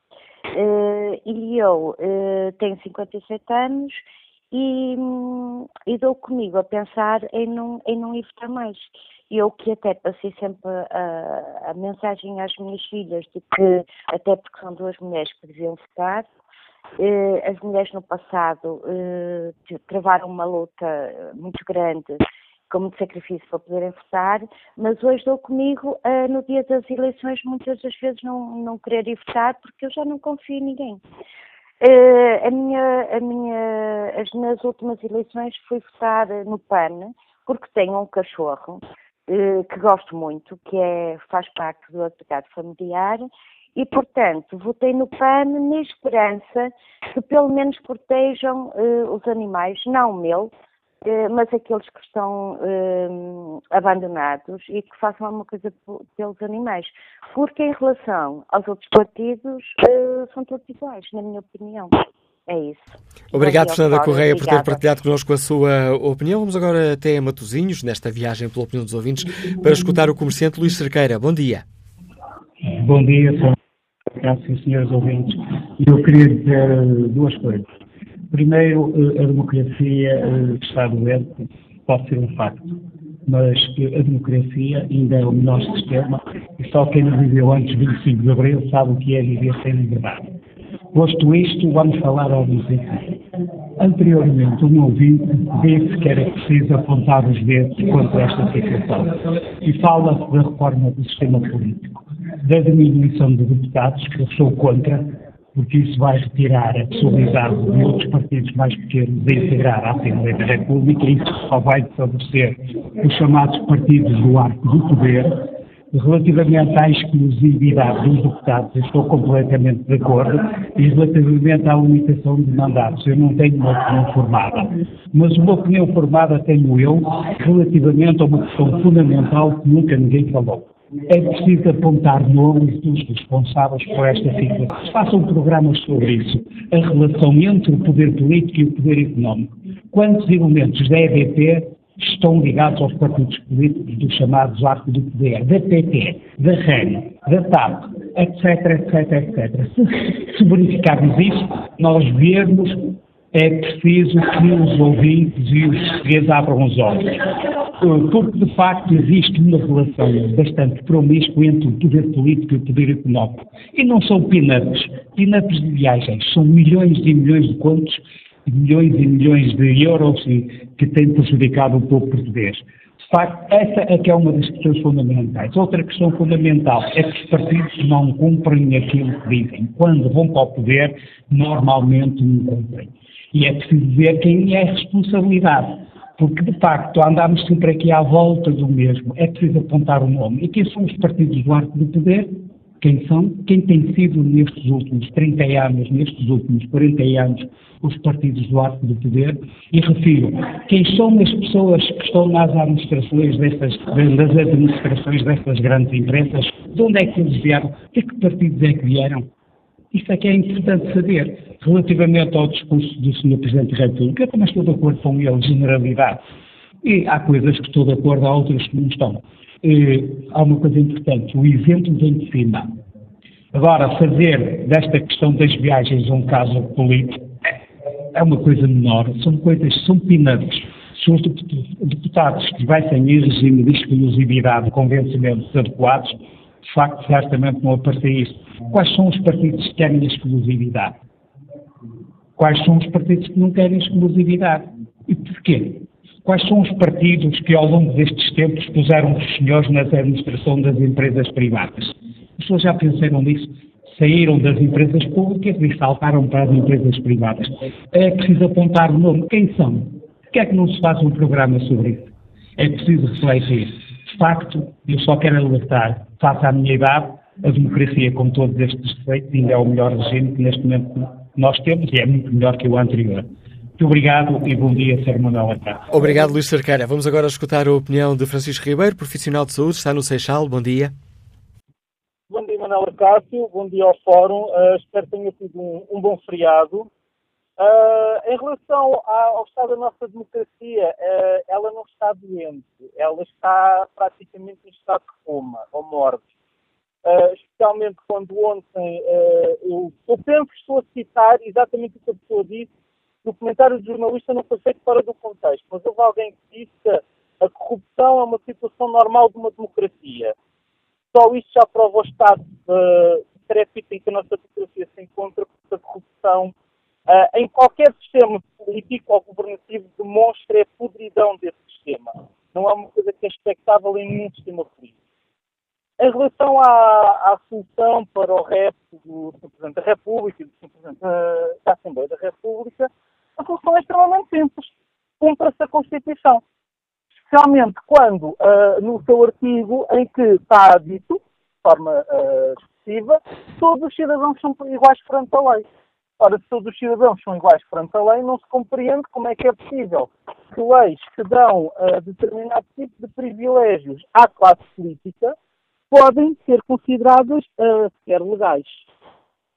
Uh, e eu uh, tenho 57 anos e, um, e dou comigo a pensar em não, em não ir votar mais. Eu que até passei sempre a, a, mensagem às minhas filhas de que, até porque são duas mulheres que deviam votar, eh, as mulheres no passado travaram uma luta muito grande, com muito sacrifício para poderem votar, mas hoje dou comigo eh, no dia das eleições muitas das vezes não, não querer ir votar porque eu já não confio em ninguém. Uh, a minha, a minha, as minhas últimas eleições fui votar no PAN, porque tenho um cachorro eh, que gosto muito, que é, faz parte do agregado familiar, e, portanto, votei no PAN na esperança que pelo menos protejam uh, os animais, não o meu, uh, mas aqueles que estão uh, abandonados e que façam alguma coisa pelos animais. Porque, em relação aos outros partidos, são todos iguais, na minha opinião. É isso. Obrigado, Fernanda Correia, por ter partilhado connosco a sua opinião. Vamos agora até Matosinhos, nesta viagem pela opinião dos ouvintes, para escutar o comerciante Luís Cerqueira. Bom dia. Bom dia, e senhores ouvintes. Eu queria dizer duas coisas. Primeiro, a democracia eh, está doente, pode ser um facto, mas a democracia ainda é o melhor sistema e só quem viveu antes de 25 de Abril sabe o que é viver sem liberdade. Posto isto, vamos falar ao desemprego. Anteriormente, um ouvinte disse que era preciso apontar os dedos contra esta situação e fala-se da reforma do sistema político, da diminuição de deputados, que eu sou contra, porque isso vai retirar a possibilidade de outros partidos mais pequenos de integrar a Assembleia da República e isso só vai favorecer os chamados partidos do arco do poder, Relativamente à exclusividade dos deputados, estou completamente de acordo. E relativamente à limitação de mandatos, eu não tenho uma opinião formada. Mas uma opinião formada tenho eu relativamente a uma questão fundamental que nunca ninguém falou. É preciso apontar nomes dos responsáveis por esta situação. Façam programas sobre isso. A relação entre o poder político e o poder económico. Quantos elementos da EDP estão ligados aos partidos políticos dos chamados arco do poder, da PT, da REN, da TAP, etc, etc, etc. Se, se verificarmos isso, nós vemos é preciso que os ouvintes e os portugueses abram os olhos. Porque, de facto, existe uma relação bastante promíscua entre o poder político e o poder económico. E não são pinups, pinups de viagens, são milhões e milhões de contos milhões e milhões de euros que têm prejudicado o povo português. De facto, essa é que é uma das questões fundamentais. Outra questão fundamental é que os partidos não cumprem aquilo que dizem. Quando vão para o poder, normalmente não cumprem. E é preciso ver quem é a responsabilidade. Porque, de facto, andamos sempre aqui à volta do mesmo. É preciso apontar o nome. E quem são os partidos do arco do poder? Quem são? Quem tem sido nestes últimos 30 anos, nestes últimos 40 anos, os partidos do arco do poder? E refiro, quem são as pessoas que estão nas administrações destas, das administrações destas grandes empresas? De onde é que eles vieram? De que partidos é que vieram? Isto é que é importante saber. Relativamente ao discurso do Sr. Presidente da República, também estou de acordo com ele, generalidade. E há coisas que estou de acordo, há outras que não estão eh, há uma coisa importante, o exemplo vem de cima. Agora, fazer desta questão das viagens um caso político é uma coisa menor, são coisas, são peanuts. Se os deputados tivessem em regime de exclusividade com vencimentos adequados, de facto, certamente não aparecia isso. Quais são os partidos que querem exclusividade? Quais são os partidos que não querem exclusividade? E porquê? Quais são os partidos que ao longo destes tempos puseram os senhores na administração das empresas privadas? As pessoas já pensaram nisso? saíram das empresas públicas e saltaram para as empresas privadas. É preciso apontar o nome. Quem são? Por que é que não se faz um programa sobre isso? É preciso refletir. De facto, eu só quero alertar, face à minha idade, a democracia com todos estes defeitos ainda é o melhor regime que neste momento nós temos e é muito melhor que o anterior. Muito obrigado e bom dia, Sr. Manuel Acá. Obrigado, Luís Cerqueira. Vamos agora escutar a opinião de Francisco Ribeiro, profissional de saúde, está no Seixal. Bom dia. Bom dia, Manuel Acácio. Bom dia ao Fórum. Uh, espero que tenha sido um, um bom feriado. Uh, em relação ao estado da nossa democracia, uh, ela não está doente. Ela está praticamente em estado de coma ou morte. especialmente quando ontem eu, eu penso que estou a citar exatamente o que a pessoa disse o comentário do jornalista não foi feito fora do contexto, mas houve alguém que disse que a corrupção é uma situação normal de uma democracia. Só isso já prova o estado de trépito em que a nossa democracia se encontra, porque a corrupção uh, em qualquer sistema político ou governativo demonstra a podridão desse sistema. Não é uma coisa que é expectável em nenhum sistema político. Em relação à, à solução para o resto do. Presidente da República e do. Presidente da Assembleia da República, a solução é extremamente simples. Cumpra-se a Constituição. Especialmente quando, uh, no seu artigo, em que está dito, de forma uh, excessiva, todos os cidadãos são iguais perante a lei. Ora, se todos os cidadãos são iguais perante a lei, não se compreende como é que é possível que leis que dão uh, determinado tipo de privilégios à classe política podem ser consideradas uh, sequer legais.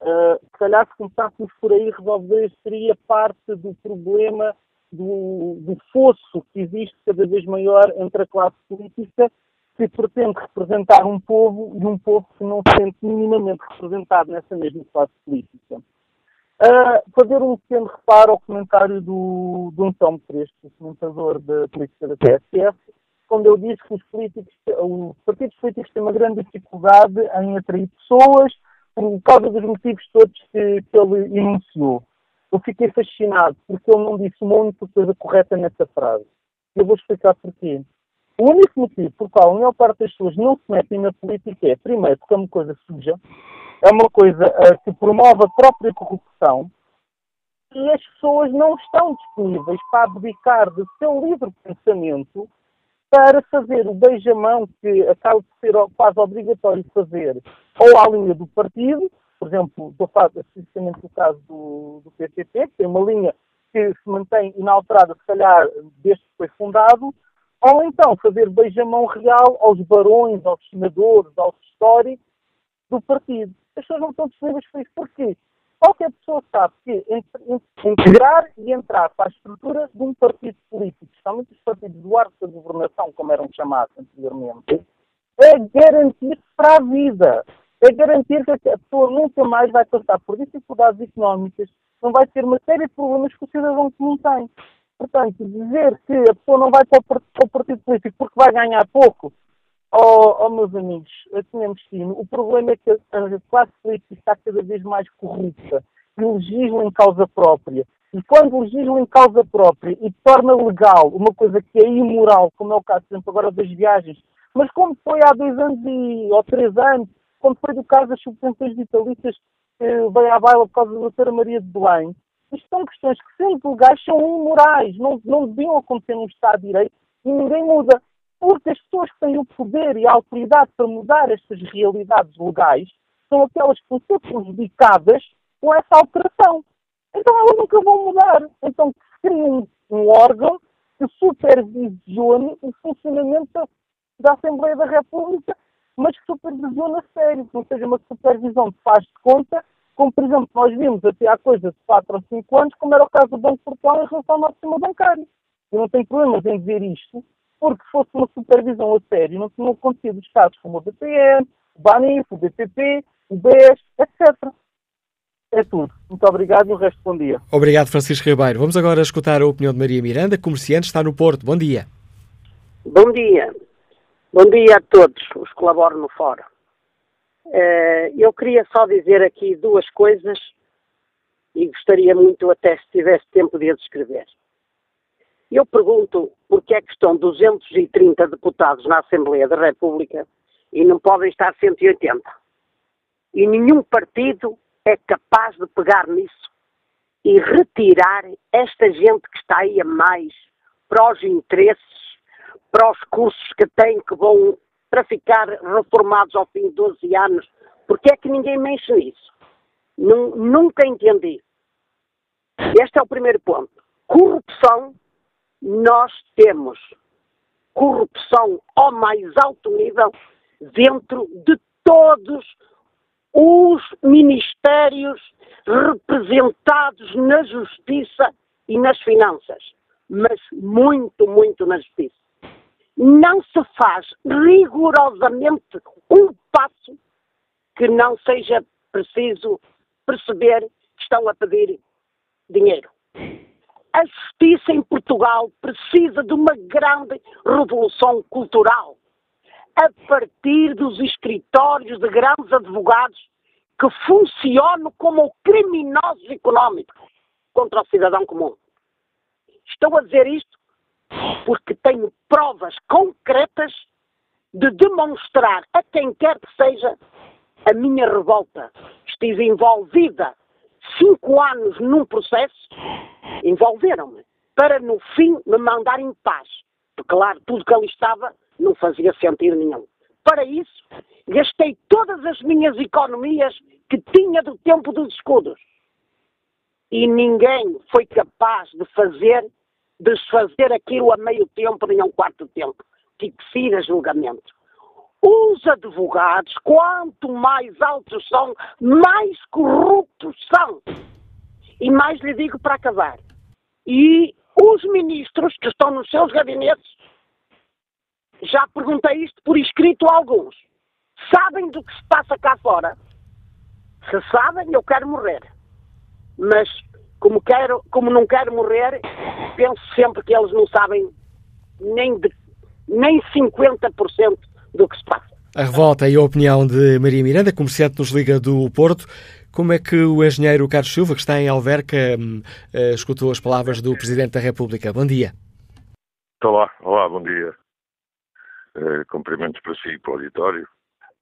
Uh, se calhar, se começássemos por aí, resolver seria parte do problema do, do fosso que existe cada vez maior entre a classe política que pretende representar um povo e um povo que não se sente minimamente representado nessa mesma classe política. Uh, fazer um pequeno reparo ao comentário do, do António Crespo, comentador da política da TSF, quando eu disse que os políticos, os partidos políticos têm uma grande dificuldade em atrair pessoas, por causa dos motivos todos que, que ele enunciou. Eu fiquei fascinado porque ele não disse uma única coisa correta nessa frase. Eu vou explicar porquê. O único motivo por qual a maior parte das pessoas não se metem na política é, primeiro, porque é uma coisa suja, é uma coisa uh, que promove a própria corrupção e as pessoas não estão disponíveis para abdicar do seu livre pensamento para fazer o beijamão que acaba de ser quase obrigatório fazer ou à linha do partido, por exemplo, estou a falar especificamente do caso do, do PCP, que tem uma linha que se mantém inalterada, se calhar, desde que foi fundado, ou então fazer beijamão real aos barões, aos senadores, aos históricos do partido. As pessoas não estão disponíveis para isso. Porquê? Qualquer pessoa sabe que integrar e entrar para a estrutura de um partido político, especialmente os partidos do arco da governação, como eram chamados anteriormente, é garantir para a vida. É garantir que a pessoa nunca mais vai passar por dificuldades económicas, não vai ter uma série de problemas que o cidadão comum tem. Portanto, dizer que a pessoa não vai para o partido político porque vai ganhar pouco, Oh, oh, meus amigos, tínhamos sino. O problema é que a classe política está cada vez mais corrupta e legisla em causa própria. E quando legisla em causa própria e torna legal uma coisa que é imoral, como é o caso, por exemplo, agora das viagens, mas como foi há dois anos e, ou três anos, quando foi do caso das subvenções vitalícias que veio à baila por causa da doutora Maria de Belém, isto são questões que, sendo legais, são imorais, não, não deviam acontecer num Estado de Direito e ninguém muda. Porque as pessoas que têm o poder e a autoridade para mudar estas realidades legais são aquelas que vão ser prejudicadas com essa alteração. Então elas nunca vão mudar. Então cria um, um órgão que supervisione o funcionamento da, Assembleia da República, mas que supervisione a sério, que não seja uma supervisão que faz de conta, como por exemplo nós vimos até há coisa de 4 ou 5 anos, como era o caso do Banco Portugal em relação ao nosso sistema bancário. Eu não tenho problemas em dizer isto, porque se fosse uma supervisão a sério, não tinham acontecido casos como o BPM, o BANIF, o BPP, o BES, etc. É tudo. Muito obrigado e o resto bom dia. Obrigado, Francisco Ribeiro. Vamos agora escutar a opinião de Maria Miranda, comerciante, está no Porto. Bom dia. Bom dia. Bom dia a todos os que colaboram no fórum. Uh, eu queria só dizer aqui duas coisas e gostaria muito até se tivesse tempo de as escrever. Eu pergunto por que é que estão 230 deputados na Assembleia da República e não podem estar 180. E nenhum partido é capaz de pegar nisso e retirar esta gente que está aí a mais para os interesses, para os cursos que têm que vão para ficar reformados ao fim de 12 anos. Porque é que ninguém mexe nisso? Nunca entendi. Este é o primeiro ponto. Corrupção, nós temos corrupção ao mais alto nível dentro de todos os ministérios representados na justiça e nas finanças, mas muito, muito na justiça. Não se faz rigorosamente um passo que não seja preciso perceber que estão a pedir dinheiro. A justiça em Portugal precisa de uma grande revolução cultural a partir dos escritórios de grandes advogados que funcionam como criminosos económicos contra o cidadão comum. Estou a dizer isto porque tenho provas concretas de demonstrar a quem quer que seja a minha revolta. Estive envolvida cinco anos num processo, envolveram-me, para no fim me mandar em paz. Porque, claro, tudo que ali estava não fazia sentido nenhum. Para isso, gastei todas as minhas economias que tinha do tempo dos escudos. E ninguém foi capaz de fazer, desfazer aquilo a meio tempo nem a um quarto tempo. Tive que ir a julgamento. Os advogados, quanto mais altos são, mais corruptos são. E mais lhe digo para acabar. E os ministros que estão nos seus gabinetes já perguntei isto por escrito a alguns. Sabem do que se passa cá fora? Se sabem, eu quero morrer. Mas, como, quero, como não quero morrer, penso sempre que eles não sabem nem, de, nem 50% do que se passa. A revolta e a opinião de Maria Miranda, comerciante nos Liga do Porto. Como é que o engenheiro Carlos Silva, que está em Alverca, hum, eh, escutou as palavras do Presidente da República? Bom dia. Olá, olá, bom dia. Uh, cumprimentos para si e para o auditório.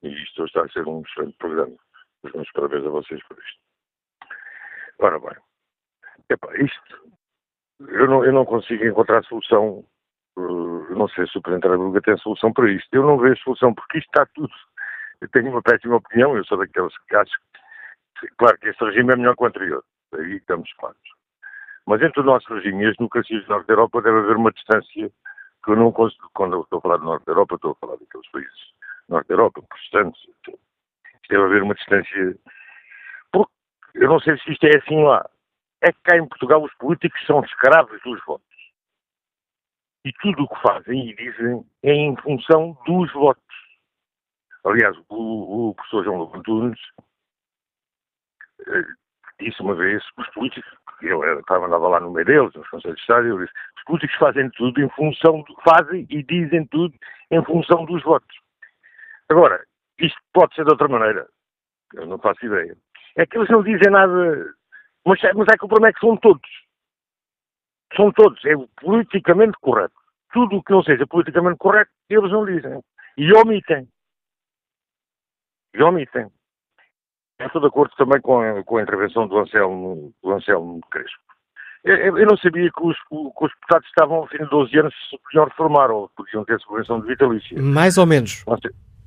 E isto está a ser um excelente programa. Os meus parabéns a vocês por isto. Ora bem, epá, isto, eu não, eu não consigo encontrar solução. Uh, não sei se o Presidente da República tem solução para isto. Eu não vejo solução porque isto está tudo. Eu tenho uma péssima opinião, eu sou daqueles que acho que, claro, que este regime é melhor que o anterior. Aí estamos claros. Mas entre o nosso regime e as democracias do Norte da Europa deve haver uma distância que eu não consigo, quando eu estou a falar do Norte da Europa, estou a falar daqueles países Norte da Europa, protestantes. Deve haver uma distância. Porque eu não sei se isto é assim lá. É que cá em Portugal os políticos são escravos dos votos. E tudo o que fazem e dizem é em função dos votos. Aliás, o, o professor João Lobo Antunes eh, disse uma vez que os políticos, eu estava, andava lá no meio deles, nos conselhos de Estado, eu disse, os políticos fazem tudo em função do fazem e dizem tudo em função dos votos. Agora, isto pode ser de outra maneira, eu não faço ideia. É que eles não dizem nada, mas, mas é que o problema é que são todos. São todos, é politicamente correto. Tudo o que não seja politicamente correto, eles não dizem. E omitem. E omitem. Estou de acordo também com a, com a intervenção do Anselmo, do Anselmo Crespo. Eu, eu não sabia que os, que os deputados estavam, ao fim de 12 anos, se podiam reformar ou podiam ter subvenção de vitalícia. Mais ou menos.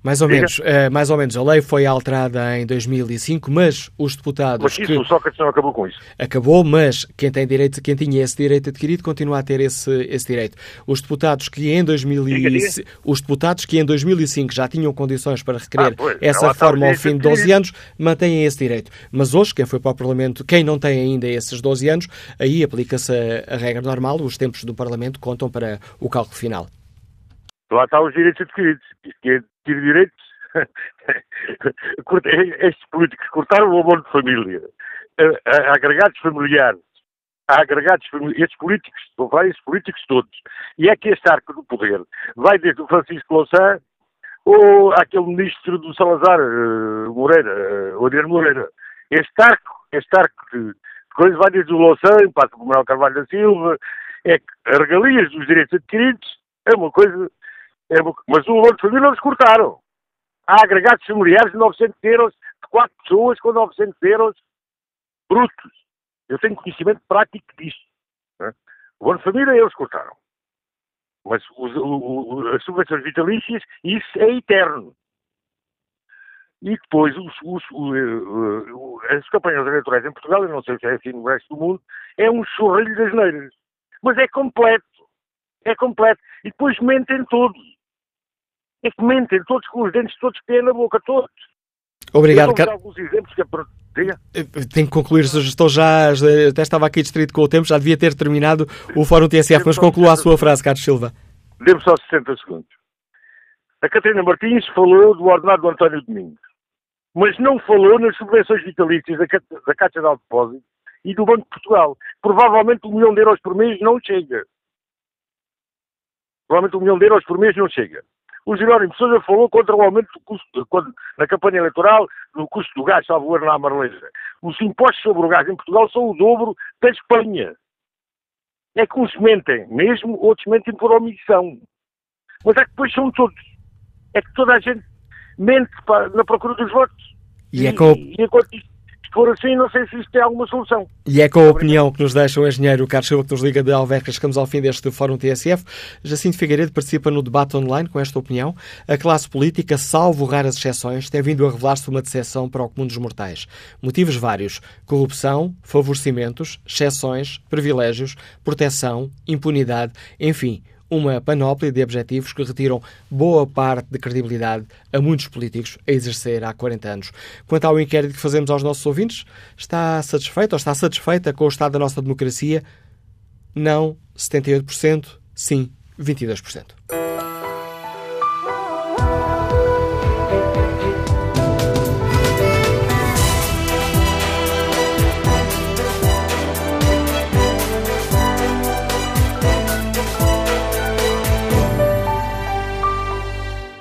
Mais ou menos, uh, mais ou menos. A lei foi alterada em 2005, mas os deputados. Mas isso, que... o Sócrates não acabou com isso. Acabou, mas quem tem direito, quem tinha esse direito adquirido continua a ter esse, esse direito. Os deputados que em 2005, os deputados que em 2005 já tinham condições para requerer ah, essa reforma ao fim de 12 anos mantêm esse direito. Mas hoje, quem foi para o Parlamento, quem não tem ainda esses 12 anos, aí aplica-se a, a regra normal, os tempos do Parlamento contam para o cálculo final. Lá está os direitos adquiridos. Isto é adquirir direitos. Estes políticos cortaram o amor de família. A, agregados familiares. A agregados familiares. Estes políticos, a estes políticos todos. E é que este arco do poder vai desde o Francisco Louçã ou aquele ministro do Salazar, uh, Moreira, uh, Oriano Moreira. Este arco, este arco de coisas vai desde o Louçã, passa por Manuel Carvalho da Silva, é que as regalias dos direitos adquiridos é uma coisa é, mas o valor de família eles cortaram. Há agregados familiares de 900 euros de quatro pessoas com 900 euros brutos. Eu tenho conhecimento prático disso. Né? O Bono Família eles cortaram. Mas os, o, o, as subvenções vitalícias, isso é eterno. E depois os, os, os, as campanhas eleitorais em Portugal, eu não sei se é assim no resto do mundo, é um chorrilho das neiras. Mas é completo. É completo. E depois mentem todos. É que mentem todos com os dentes todos que têm na boca, todos. Obrigado, Carlos. alguns exemplos que é. Eh, Tenho que concluir, estou já, até estava aqui distrito com o tempo, já devia ter terminado o Fórum TSF, mas conclua a sua frase, Carlos Silva. Dê-me só 60 segundos. A Catarina Martins falou do ordenado do António Domingos, mas não falou nas subvenções vitalícias da, da Caixa de Depósito e do Banco de Portugal. Provavelmente um milhão de euros por mês não chega. Provavelmente um milhão de euros por mês não chega. O Jerónimo Sousa falou contra o aumento do custo, quando, na campanha eleitoral, do custo do gás, salvo governo na Marlesa. Os impostos sobre o gás em Portugal são o dobro da Espanha. É que uns mentem mesmo, outros mentem por omissão. Mas é que depois são todos. É que toda a gente mente para, na procura dos votos. E, é e enquanto isto se for assim, não sei se isto tem alguma solução. E é com a opinião que nos deixa o engenheiro Carlos Silva, que nos liga de Alverca. Chegamos ao fim deste Fórum TSF. Jacinto Figueiredo participa no debate online com esta opinião. A classe política, salvo raras exceções, tem vindo a revelar-se uma decepção para o comum dos mortais. Motivos vários. Corrupção, favorecimentos, exceções, privilégios, proteção, impunidade, enfim uma panóplia de objetivos que retiram boa parte de credibilidade a muitos políticos a exercer há 40 anos. Quanto ao inquérito que fazemos aos nossos ouvintes, está satisfeito ou está satisfeita com o estado da nossa democracia? Não, 78%, sim, 22%.